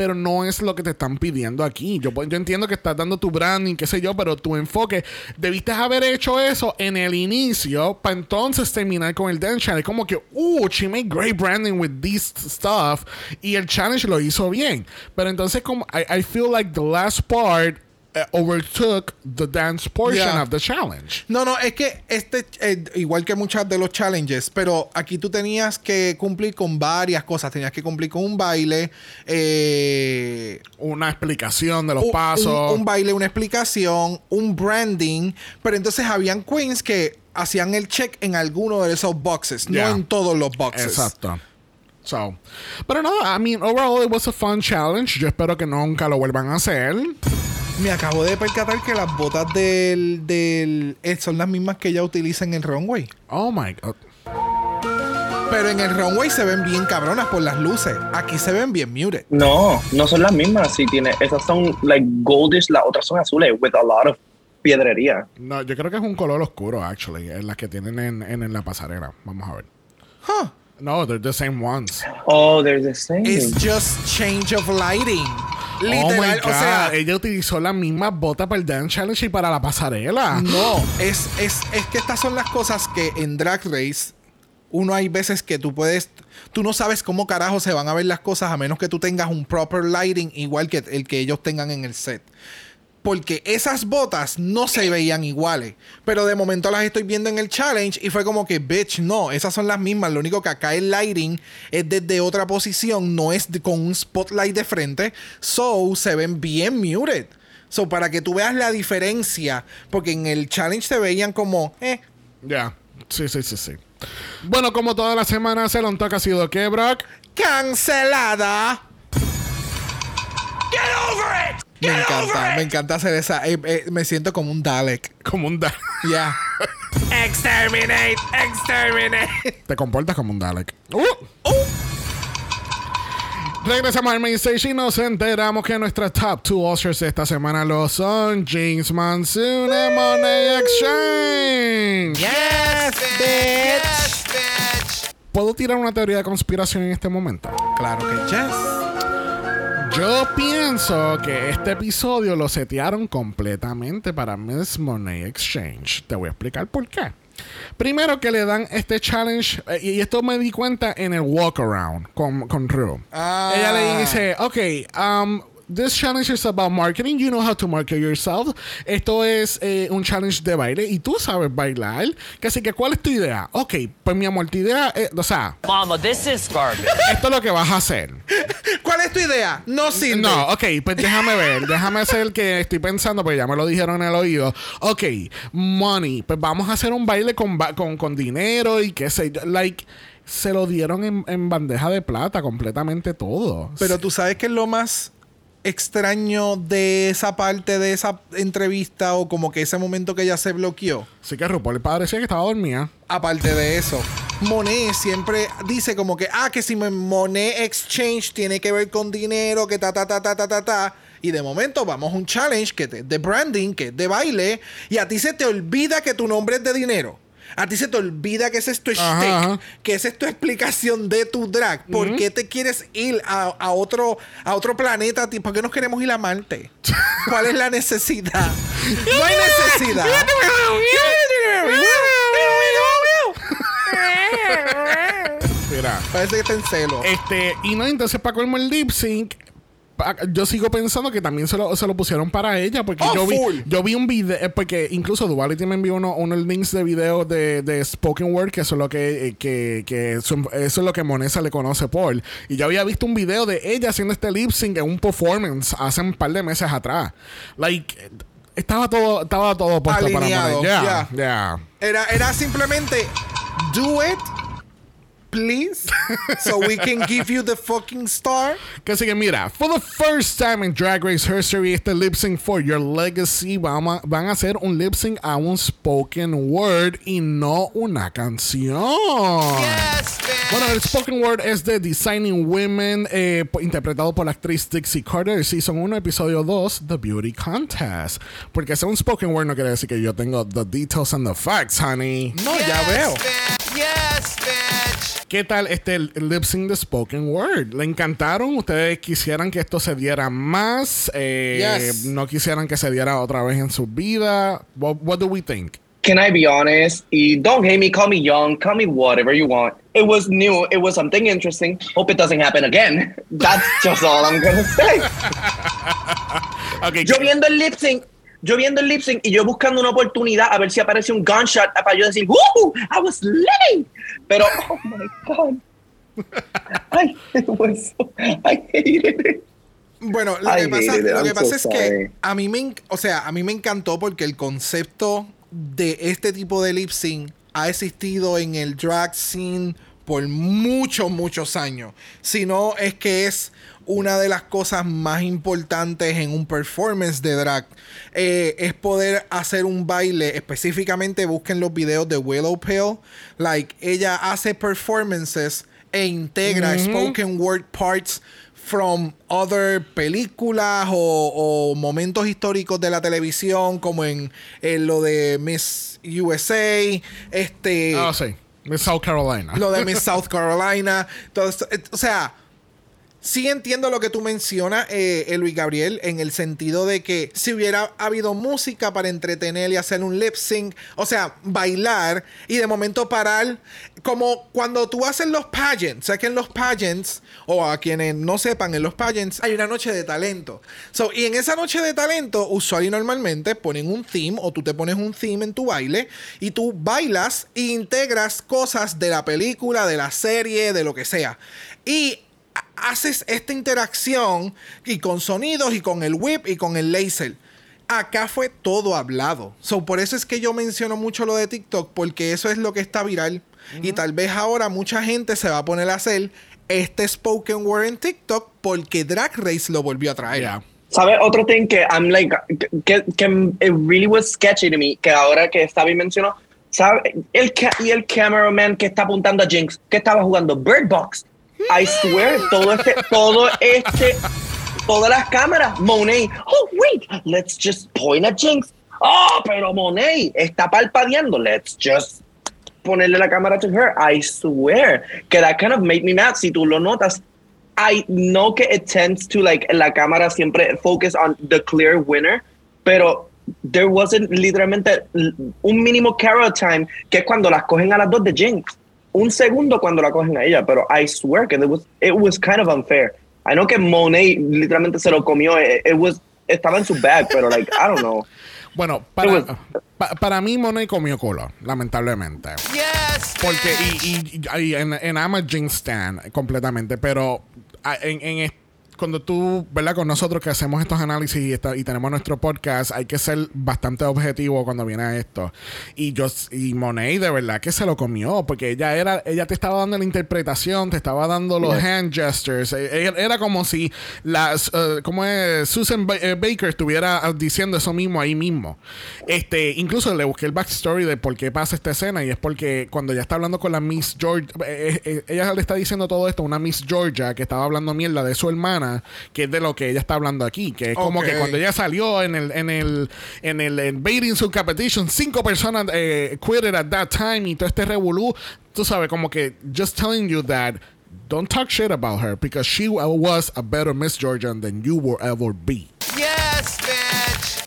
Pero no es lo que te están pidiendo aquí. Yo, entiendo que estás dando tu branding, qué sé yo, pero tu enfoque, debiste haber hecho eso en el inicio para entonces terminar con el dance challenge. Como que, uh, she made great branding with this stuff. Y el challenge lo hizo bien. Pero entonces, como, I feel like the last part uh, overtook the dance portion
Yeah.
of the challenge.
No, no, es que este, eh, igual que muchas de los challenges, pero aquí tú tenías que cumplir con varias cosas. Tenías que cumplir con un baile, eh,
Una explicación de los
un,
pasos.
un- un baile, una explicación, un branding. Pero entonces habían queens que hacían el check en alguno de esos boxes,
Yeah.
no en todos los boxes.
Exacto. So, pero no, I mean, overall it was a fun challenge. Yo espero que nunca lo vuelvan a hacer.
Me acabo de percatar que las botas del, del eh, son las mismas que ella utiliza en el runway.
Oh my god.
Pero en el runway se ven bien cabronas por las luces. Aquí se ven bien muted.
No, no son las mismas. Sí, tiene, esas son like goldish, las otras son azules with a lot of piedrería.
No, yo creo que es un color oscuro, actually, en las que tienen en, en, en la pasarela. Vamos a ver.
Huh.
No, they're the same ones.
Oh, they're the same.
It's just change of lighting.
Oh
Literal, o sea,
Ella utilizó la misma bota para el Dance Challenge y para la pasarela.
no, es, es, es que estas son las cosas que en Drag Race uno hay veces que tú puedes, tú no sabes cómo carajo se van a ver las cosas a menos que tú tengas un proper lighting igual que el que ellos tengan en el set. Porque esas botas no se veían iguales. Pero de momento las estoy viendo en el challenge y fue como que, bitch, no, esas son las mismas. Lo único que acá el lighting es desde otra posición, no es con un spotlight de frente. So se ven bien muted. So para que tú veas la diferencia, porque en el challenge se veían como, eh,
Ya. Sí, sí, sí, sí. Bueno, como toda la semana, se lo toca ha sido que, Brock.
cancelada.
Get over it!
Me
Get
encanta, me encanta hacer esa. eh, eh, me siento como un Dalek.
Como un Dalek.
Ya.
Exterminate! Exterminate!
Te comportas como un Dalek. Uh. Regresamos al main stage y nos enteramos que nuestras top two Oscars esta semana lo son James Monsoon y Money Exchange.
Yes, bitch.
¿Puedo tirar una teoría de conspiración en este momento?
Claro que yes.
Yo pienso que este episodio lo setearon completamente para Miss Money Exchange. Te voy a explicar por qué. Primero que le dan este challenge, eh, y esto me di cuenta en el walk around con, con Rue.
Ah.
Ella le dice, ok, um, this challenge is about marketing. You know how to market yourself. Esto es eh, un challenge de baile y tú sabes bailar. Así que, ¿cuál es tu idea? Ok, pues mi amor, tu idea, es- o sea,
Mama, this is garbage.
esto es lo que vas a hacer.
¿Cuál es tu idea? No sirve.
No, ok, pues déjame ver, déjame hacer el que estoy pensando, porque ya me lo dijeron en el oído. Ok, money, pues vamos a hacer un baile con, con, con dinero y qué sé yo. Like, se lo dieron en, en bandeja de plata completamente todo.
Pero tú sabes que es lo más extraño de esa parte de esa entrevista o como que ese momento que ella se bloqueó.
Sí que RuPaul parecía que estaba dormida.
Aparte de eso, Monet siempre dice como que, ah, que si Monet Exchange tiene que ver con dinero, que ta, ta, ta, ta, ta, ta, ta. Y de momento vamos a un challenge que es de branding, que es de baile, y a ti se te olvida que tu nombre es de dinero. A ti se te olvida que ese es tu
Ajá,
que esa es tu explicación de tu drag. ¿Por qué te quieres ir a, a otro, a otro planeta? ¿Por qué nos queremos ir a Marte? ¿Cuál es la necesidad? No hay necesidad.
Mira.
Parece que está en celo.
Este, y no, entonces para colmo el lip sync, yo sigo pensando que también se lo, se lo pusieron para ella. Porque
Oh,
yo, vi,
full.
yo vi un video. eh, Porque incluso Duality me envió uno, unos links de video de, de Spoken Word, que eso es lo que, eh, que, que eso, eso es lo que Monesa le conoce por. Y yo había visto un video de ella haciendo este lip sync en un performance hace un par de meses atrás. Like. Estaba todo, estaba todo puesto
Alineado,
para. Yeah, yeah.
Era, era simplemente do it, please, so we can give you the fucking star.
Que así que mira, for the first time in Drag Race history, este lip sync for Your Legacy vamos a- van a hacer un lip sync a un spoken word y no una canción. Bueno, el spoken word es de Designing Women, eh, interpretado por la actriz Dixie Carter, Season 1, episodio 2, The Beauty Contest. Porque ser un spoken word no quiere decir que yo tengo the details and the facts, honey.
No, ya veo.
¿Qué tal este lip sync de Spoken Word? ¿Le encantaron? ¿Ustedes quisieran que esto se diera más? Eh,
Yes.
¿No quisieran que se diera otra vez en su vida? What, what do we think?
Can I be honest? Y don't hate me, call me young, call me whatever you want. It was new, it was something interesting. Hope it doesn't happen again. That's just all I'm gonna say.
Okay,
Yo viendo el lip sync, yo viendo el lip sync y yo buscando una oportunidad a ver si aparece un gunshot para yo decir, ¡Woo! I was living. Pero, oh my God. I hated it.
Bueno, lo que pasa, lo que pasa es que a mí me, o sea, a mí me encantó porque el concepto de este tipo de lip sync ha existido en el drag scene por muchos, muchos años. Si no, es que es una de las cosas más importantes en un performance de drag. Eh, es poder hacer un baile. Específicamente, busquen los videos de Willow Pale. Like, ella hace performances e integra spoken word parts from other películas o, o momentos históricos de la televisión, como en, en lo de Miss USA, este,
Ah, sí. Miss South Carolina.
lo de Miss South Carolina. Eh, O sea, sí entiendo lo que tú mencionas, eh, eh, Luis Gabriel, en el sentido de que si hubiera habido música para entretener y hacer un lip sync, o sea, bailar y de momento parar, como cuando tú haces los pageants, sé que en los pageants, o a quienes no sepan, en los pageants hay una noche de talento. So, y en esa noche de talento, usual y normalmente ponen un theme o tú te pones un theme en tu baile y tú bailas e integras cosas de la película, de la serie, de lo que sea. Y haces esta interacción y con sonidos y con el whip y con el laser. Acá fue todo hablado. So, por eso es que yo menciono mucho lo de TikTok, porque eso es lo que está viral. Y tal vez ahora mucha gente se va a poner a hacer este spoken word en TikTok porque Drag Race lo volvió a traer.
Yeah.
¿Sabe? Otro thing que I'm like, que, que it really was sketchy to me, que ahora que Stavi mencionó, ¿sabe? El y el cameraman que está apuntando a Jinx, que estaba jugando Bird Box. I swear, todo este, todo este, todas las cámaras, Monet, oh wait, let's just point at Jinx. Oh, pero Monet está palpadeando, let's just ponerle la cámara to her. I swear que that kind of made me mad. Si tú lo notas, I know que it tends to like la cámara siempre focus on the clear winner, pero there wasn't literalmente un mínimo carrot time que es cuando las cogen a las dos de Jinx. Un segundo cuando la cogen a ella, pero I swear que it was, it was kind of unfair. I know que Monet literalmente se lo comió. It, it was, estaba en su bag, pero like, I don't know.
Bueno, para,
was-
pa- para mí Monet comió cola, lamentablemente. Porque, y, y- y en, en I'm a Jinx stan completamente, pero en, en cuando tú, ¿verdad? Con nosotros que hacemos estos análisis y, esta- y tenemos nuestro podcast, hay que ser bastante objetivo cuando viene a esto. Y yo, y Monet de verdad que se lo comió, porque ella era, ella te estaba dando la interpretación, te estaba dando los hand gestures. Eh, Era, era como si las, como es? Susan Ba- eh, Baker estuviera ah, diciendo eso mismo ahí mismo. Este, incluso le busqué el backstory de por qué pasa esta escena y es porque cuando ella está hablando con la Miss Georgia, eh, eh, ella le está diciendo todo esto a una Miss Georgia que estaba hablando mierda de su hermana, que es de lo que ella está hablando aquí, que es como
Ok.
que cuando ella salió en el en el en el en Bathing Suit Competition, cinco personas eh, quitted at that time y todo este revolú, tú sabes como que just telling you that Don't talk shit about her because she was a better Miss Georgian than you will ever be.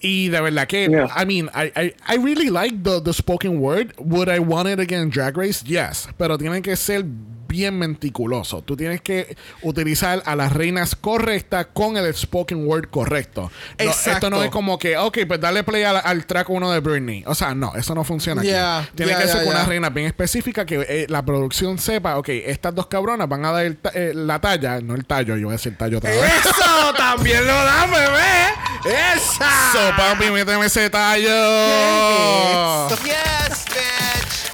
Y de verdad que,
Yeah.
I mean, I, I, I really like the, the spoken word. Would I want it again in Drag Race? Yes. Pero tiene que ser bien meticuloso. Tú tienes que utilizar a las reinas correctas con el spoken word correcto. No, esto
Exacto.
no es como que, ok, pues dale play al, al track uno de Britney. O sea, no, eso no funciona. aquí.
Yeah,
Tiene
yeah,
que ser
yeah,
con una reina bien específica que eh, la producción sepa, ok, estas dos cabronas van a dar el ta- eh, la talla, no el tallo, yo voy a decir tallo otra vez.
¡Eso! ¡También lo da, bebé! ¡Esa!
So, papi, méteme ese tallo.
Yes.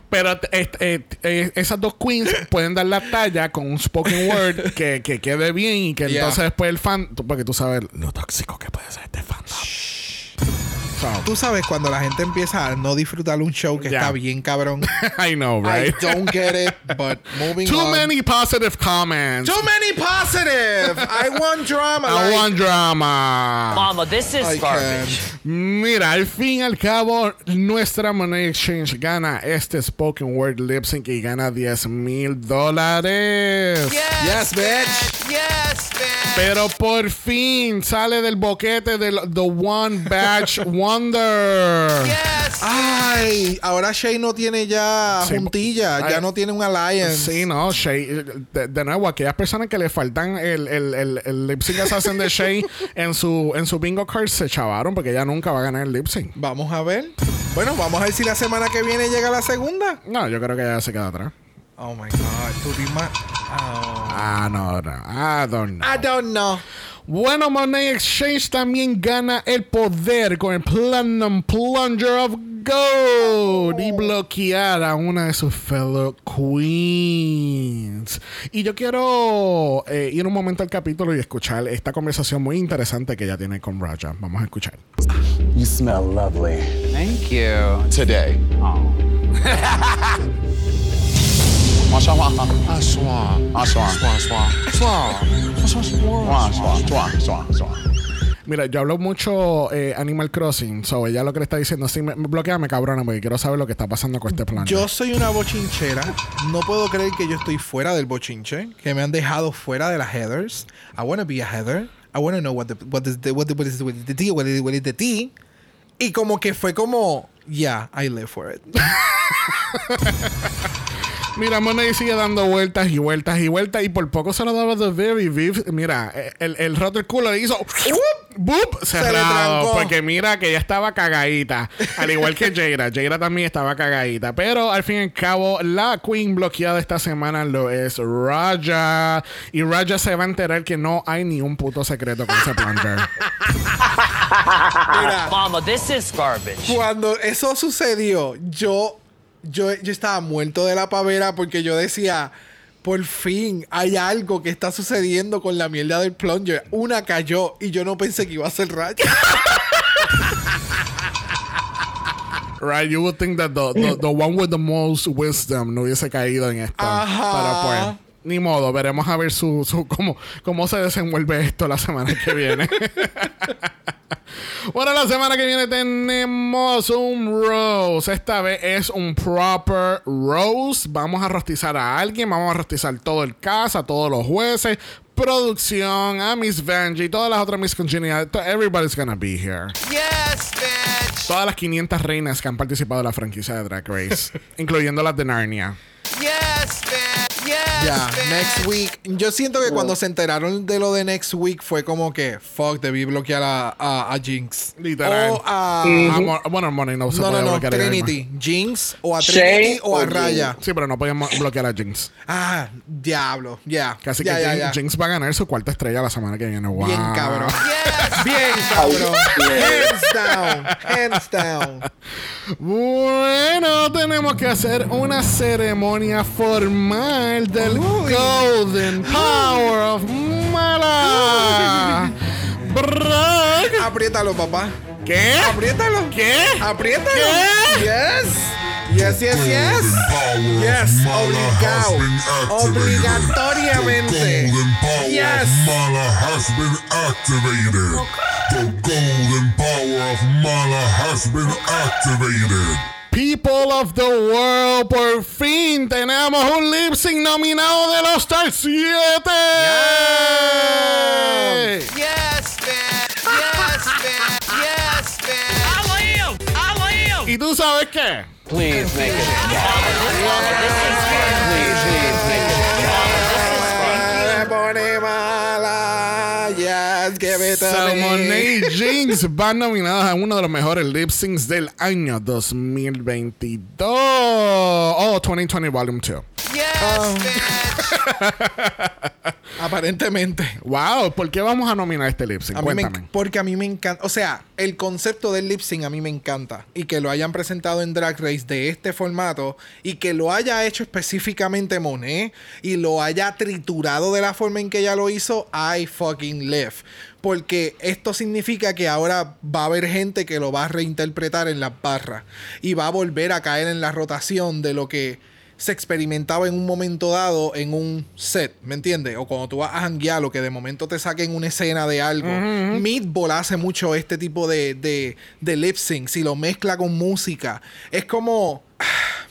Pero eh, eh, eh, esas dos queens pueden dar la talla con un spoken word que, que quede bien y que
Yeah.
entonces después el fan, porque tú sabes lo tóxico que puede ser este fandom. So,
Tú sabes cuando la gente empieza a no disfrutar un show que
Ya.
está bien cabrón.
I know, right?
I don't get it, but moving
Too
on.
many positive comments.
Too many positive. I want drama.
I
like-
want drama.
Mama, this is
I
garbage.
Mira, al fin y al cabo, nuestra Money Exchange gana este Spoken Word Lip Sync y gana 10 mil dólares.
Yes, bitch.
Yes, bitch.
Pero por fin sale del boquete del The One Batch Wonder.
Yes.
Ay, ahora Shay no tiene ya
Sí,
juntilla,
ay,
ya no tiene un alliance.
Sí, no, Shay. De, de nuevo, aquellas personas que le faltan el, el, el, el lip sync assassin de Shay en su, en su bingo card se chavaron porque ella nunca va a ganar el lip sync.
Vamos a ver. Bueno, vamos a ver si la semana que viene llega la segunda.
No, yo creo que ella se queda atrás.
Oh my god, tú te ima- Oh.
Ah, no, no. I don't know.
I don't know.
Bueno, Money Exchange también gana el poder con el Platinum Plunger of Gold y bloquear a una de sus fellow queens. Y yo quiero eh, ir un momento al capítulo y escuchar esta conversación muy interesante que ella tiene con Raja. Vamos a escuchar.
You smell lovely
Thank you.
today.
Mira, yo hablo mucho eh, Animal Crossing, so ella lo que le está diciendo, sí, me, me bloqueame, cabrona, porque quiero saber lo que está pasando con este plan.
Yo soy una bochinchera. No puedo creer que yo estoy fuera del bochinche. Que me han dejado fuera de las headers. I wanna be a heather. I wanna know what the what is the what, the, what is the, what is the tea, what is, what is the tea. Y como que fue como, yeah, I live for it.
Mira, Monet sigue dando vueltas y vueltas y vueltas y por poco se lo daba The Very Viv. Mira, eh, el, el roto el culo le hizo. ¡Bup!
le
cerrado.
trancó.
porque mira que ella estaba cagadita. Al igual que Jaira. Jaira también estaba cagadita. Pero al fin y al cabo, la queen bloqueada esta semana lo es Raja. Y Raja se va a enterar que no hay ni un puto secreto con ese plunger.
Mira,
Mama, this is garbage.
cuando eso sucedió, yo, yo, yo estaba muerto de la pavera porque yo decía, por fin hay algo que está sucediendo con la mierda del plunger. Una cayó y yo no pensé que iba a ser Raja.
Right, you would think that the, the, the one with the most wisdom no hubiese caído en esto.
Ajá.
Pero pues, ni modo, veremos a ver su, su cómo, cómo se desenvuelve esto la semana que viene. bueno, la semana que viene tenemos un roast. Esta vez es un proper roast. Vamos a rostizar a alguien, vamos a rostizar todo el cast, a todos los jueces, producción, a Miss Vanjie, todas las otras Miss Congeniality. Everybody's gonna be here.
Yes, bitch.
Todas las 500 reinas que han participado en la franquicia de Drag Race, incluyendo las de Narnia.
Yes, bitch. Yes,
Ya, next week. Yo siento que cuando se enteraron de lo de next week fue como que, fuck, debí bloquear a, a, a Jinx.
Literal.
O a.
Ah, bueno, Money no se
No, no,
podía
no,
bloquear a ella
Trinity. Jinx o a
Shay
Trinity o a Raya.
Sí, pero no podíamos bloquear a Jinx.
Ah, diablo. Ya.
Casi que Jinx, va a ganar su cuarta estrella la semana que viene. Wow.
Bien cabrón.
Yes.
Bien cabrón. Hands down. Hands down.
Bueno, tenemos que hacer una ceremonia formal del Golden Power of Mala. Brag.
Apriétalo, papá.
¿Qué?
Apriétalo.
¿Qué?
Apriétalo.
¿Qué?
Yes. Yes, yes, yes. Yes, obligado. Obligatoriamente. Yes.
Mala has been activated. The golden power of Mala has been activated.
People of the World, por fin tenemos un lip sync nominado de los Star 7.
Yes, bitch. Yes, bitch. Yes, bitch.
I live! I live!
¿Y tú sabes qué?
Please make it. Please, please
Y Jinx van nominados a uno de los mejores lip syncs del año 2022. Oh, 2020 Volume 2.
Yes,
Um,
bitch.
Aparentemente.
Wow, ¿por qué vamos a nominar este lip sync?
A mí me
Cuéntame.
porque a mí me encanta. O sea, el concepto del lip sync a mí me encanta. Y que lo hayan presentado en Drag Race de este formato. Y que lo haya hecho específicamente Monet. Y lo haya triturado de la forma en que ella lo hizo. I fucking live. Porque esto significa que ahora va a haber gente que lo va a reinterpretar en las barras. Y va a volver a caer en la rotación de lo que se experimentaba en un momento dado en un set, ¿me entiendes? O cuando tú vas a janguear, lo que de momento te saquen una escena de algo. Meatball hace mucho este tipo de, de, de lip sync, si lo mezcla con música. Es como.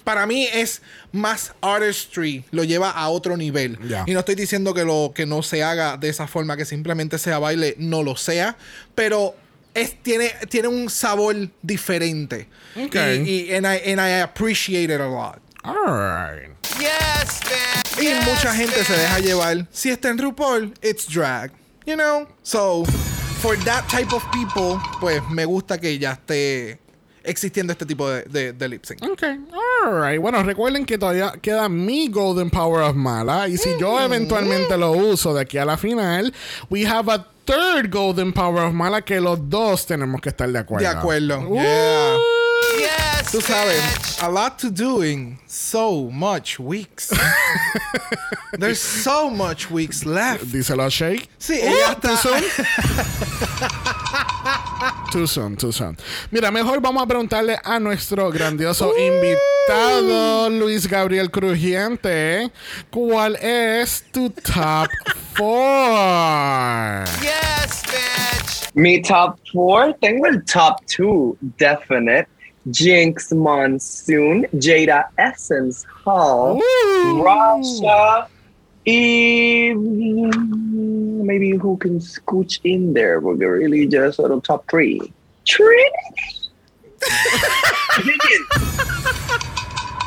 Para mí es más artistry, lo lleva a otro nivel.
Ya.
Y no estoy diciendo que, lo, que no se haga de esa forma, que simplemente sea baile, no lo sea, pero es, tiene, tiene un sabor diferente.
Ok.
Y, y and I, and I appreciate it a lot.
Alright.
Yes, bitch.
Y
Yes,
mucha gente se deja llevar. Si está en RuPaul, it's drag. You know? So, for that type of people, pues me gusta que ya esté existiendo este tipo de, de, de lip sync.
Ok, alright. Bueno, recuerden que todavía queda mi Golden Power of Mala. Y si
Mm.
yo eventualmente lo uso de aquí a la final, we have a third Golden Power of Mala que los dos tenemos que estar de acuerdo.
De acuerdo.
Uh,
Yeah.
Yes,
Tú sabes,
bitch.
a lot to do in so much weeks. There's so much weeks left.
Díselo a Shake.
Sí, ella
too
está.
Too soon, too soon. Mira, mejor vamos a preguntarle a nuestro grandioso invitado, Luis Gabriel Crujiente, ¿cuál es tu top four?
Yes, bitch.
Mi top four, tengo el top two, definite. Jinx Monsoon, Jada Essence Hall,
Ooh.
Rasha, y mm, maybe who can scooch in there? We're really just sort of top three. Trinity. Vivian.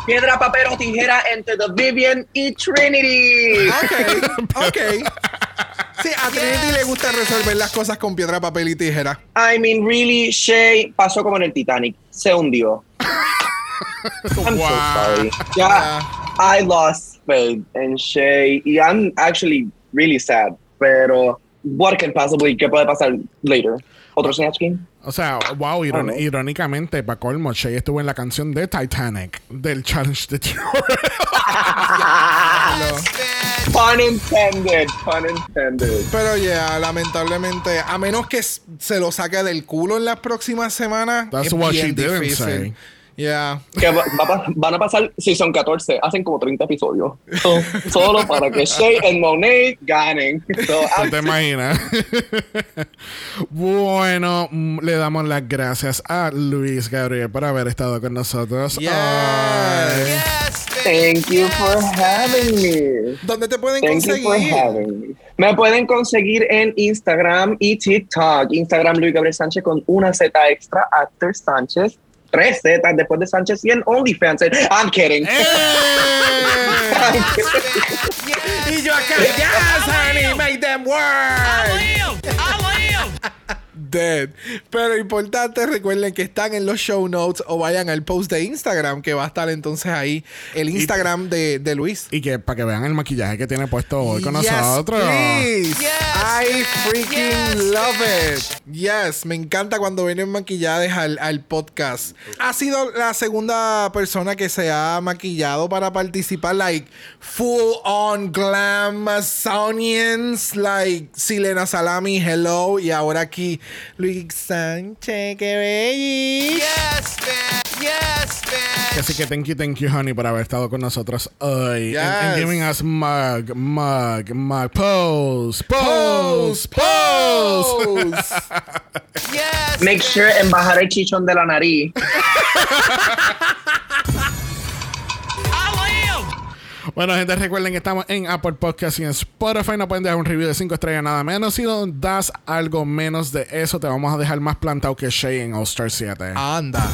Piedra, papel o tijera entre the Vivian y Trinity.
Ok, ok. Sí, a Trinity le gusta resolver las cosas con piedra, papel y tijera.
I mean, really, Shay pasó como en el Titanic. Se hundió. I'm so
Wow.
sorry. Yeah, I lost faith in Shay. Y I'm actually really sad. Pero, what can possibly, ¿qué puede pasar later? ¿Otro Snatch Game?
O sea, wow, iron-
Oh, no.
irónicamente, para colmo, Shay estuvo en la canción de Titanic del Challenge de.
Pun intended. Pun intended.
Pero ya, lamentablemente, a menos que se lo saque del culo en las próximas semanas,
That's
es
what
bien
she didn't
difícil.
say.
Yeah.
Que va- va van a pasar Season 14. Hacen como 30 episodios. So, solo para que Shay y Monet ganen. So,
¿No te imaginas? bueno, mm, le damos las gracias a Luis Gabriel por haber estado con nosotros.
Yes.
Yes.
Thank you for having me.
¿Dónde te pueden
Thank you for
conseguir?
having me. Me pueden conseguir en Instagram y TikTok. Instagram Luis Gabriel Sánchez con una Z extra, Actor Sánchez. Tres Z después de Sánchez y en OnlyFans. I'm kidding.
¡Eh!
I'm kidding.
Yes,
Y yo acá, yes, honey, make them work. Dead. Pero importante, recuerden que están en los show notes o vayan al post de Instagram que va a estar entonces ahí el Instagram de, de Luis.
Y que para que vean el maquillaje que tiene puesto hoy con
Yes,
nosotros.
please.
Yes,
I freaking
yes,
love it. Yes, me encanta cuando vienen maquillajes al, al podcast. Ha sido la segunda persona que se ha maquillado para participar, like full on glam Amazonians, like Silena Salami, hello, y ahora aquí Luis Sánchez, qué belli.
Yes, bitch. Yes, bitch.
Así que thank you, thank you, honey, por haber estado con nosotros hoy. And, and
Yes.
giving us mug, mug, mug, pose, pose, pose.
Yes.
Make sure en bajar el chichón de la nariz.
Bueno, gente, recuerden que estamos en Apple Podcast y en Spotify. No pueden dejar un review de 5 estrellas nada menos. Si nos das algo menos de eso, te vamos a dejar más plantado que Shay en All Star 7.
Anda.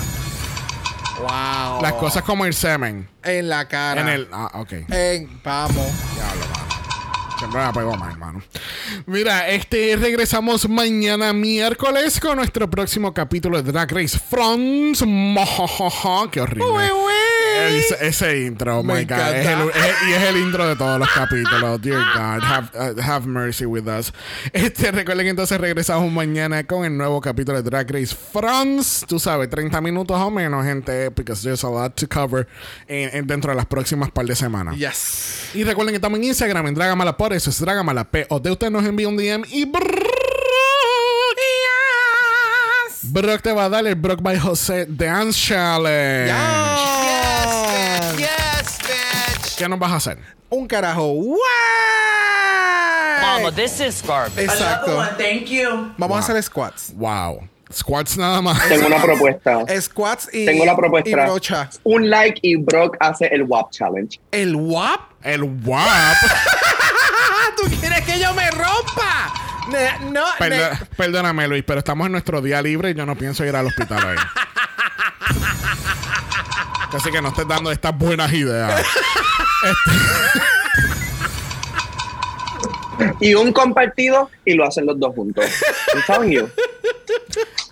Wow.
Las cosas como el semen.
en la cara.
En el. Ah, ok.
En, vamos.
Siempre la pego mal, hermano. Mira, este regresamos mañana miércoles con nuestro próximo capítulo de Drag Race France. Qué horrible. Ese, ese intro, oh
Me
my God. Es
encanta.
el- es- y es el intro de todos los capítulos. Dear God, have, uh, have mercy with us. Este, recuerden que entonces regresamos mañana con el nuevo capítulo de Drag Race France. Tú sabes, 30 minutos o menos, gente, because there's a lot to cover en- en- dentro de las próximas par de semanas.
Yes.
Y recuerden que estamos en Instagram en Dragamala por eso es Dragamala P o de usted nos envía un DM y Brock, Brock te va a dar el Brock by José Dance Challenge. ¿Qué nos vas a hacer?
Un carajo. ¡Wow!
Mama, this is garbage.
Exacto.
thank you.
Vamos a hacer squats.
Wow. Squats nada más.
Tengo una propuesta.
Squats y.
Tengo la
Y
propuesta.
brocha.
Un like y Brock hace el WAP Challenge.
El WAP.
El WAP.
¿Tú quieres que yo me rompa? Ne- no.
Perdóname, Luis, pero estamos en nuestro día libre y yo no pienso ir al hospital hoy. Así que no estés dando estas buenas ideas.
Y un compartido y lo hacen los dos juntos. I'm you.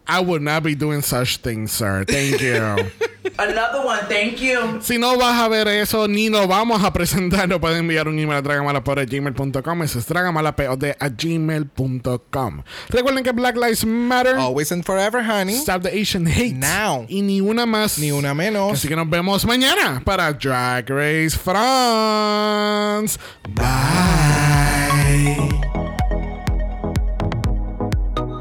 I would not be doing such things, sir. Thank you.
Another one, thank you.
Si no vas a ver eso, ni nos vamos a presentar, nos pueden enviar un email a dragamalapod.gmail.com. Eso es dragamalapod a gmail.com. Recuerden que Black Lives Matter.
Always and forever, honey.
Stop the Asian hate.
Now.
Y ni una más.
Ni una menos.
Así que nos vemos mañana para Drag Race France. Bye.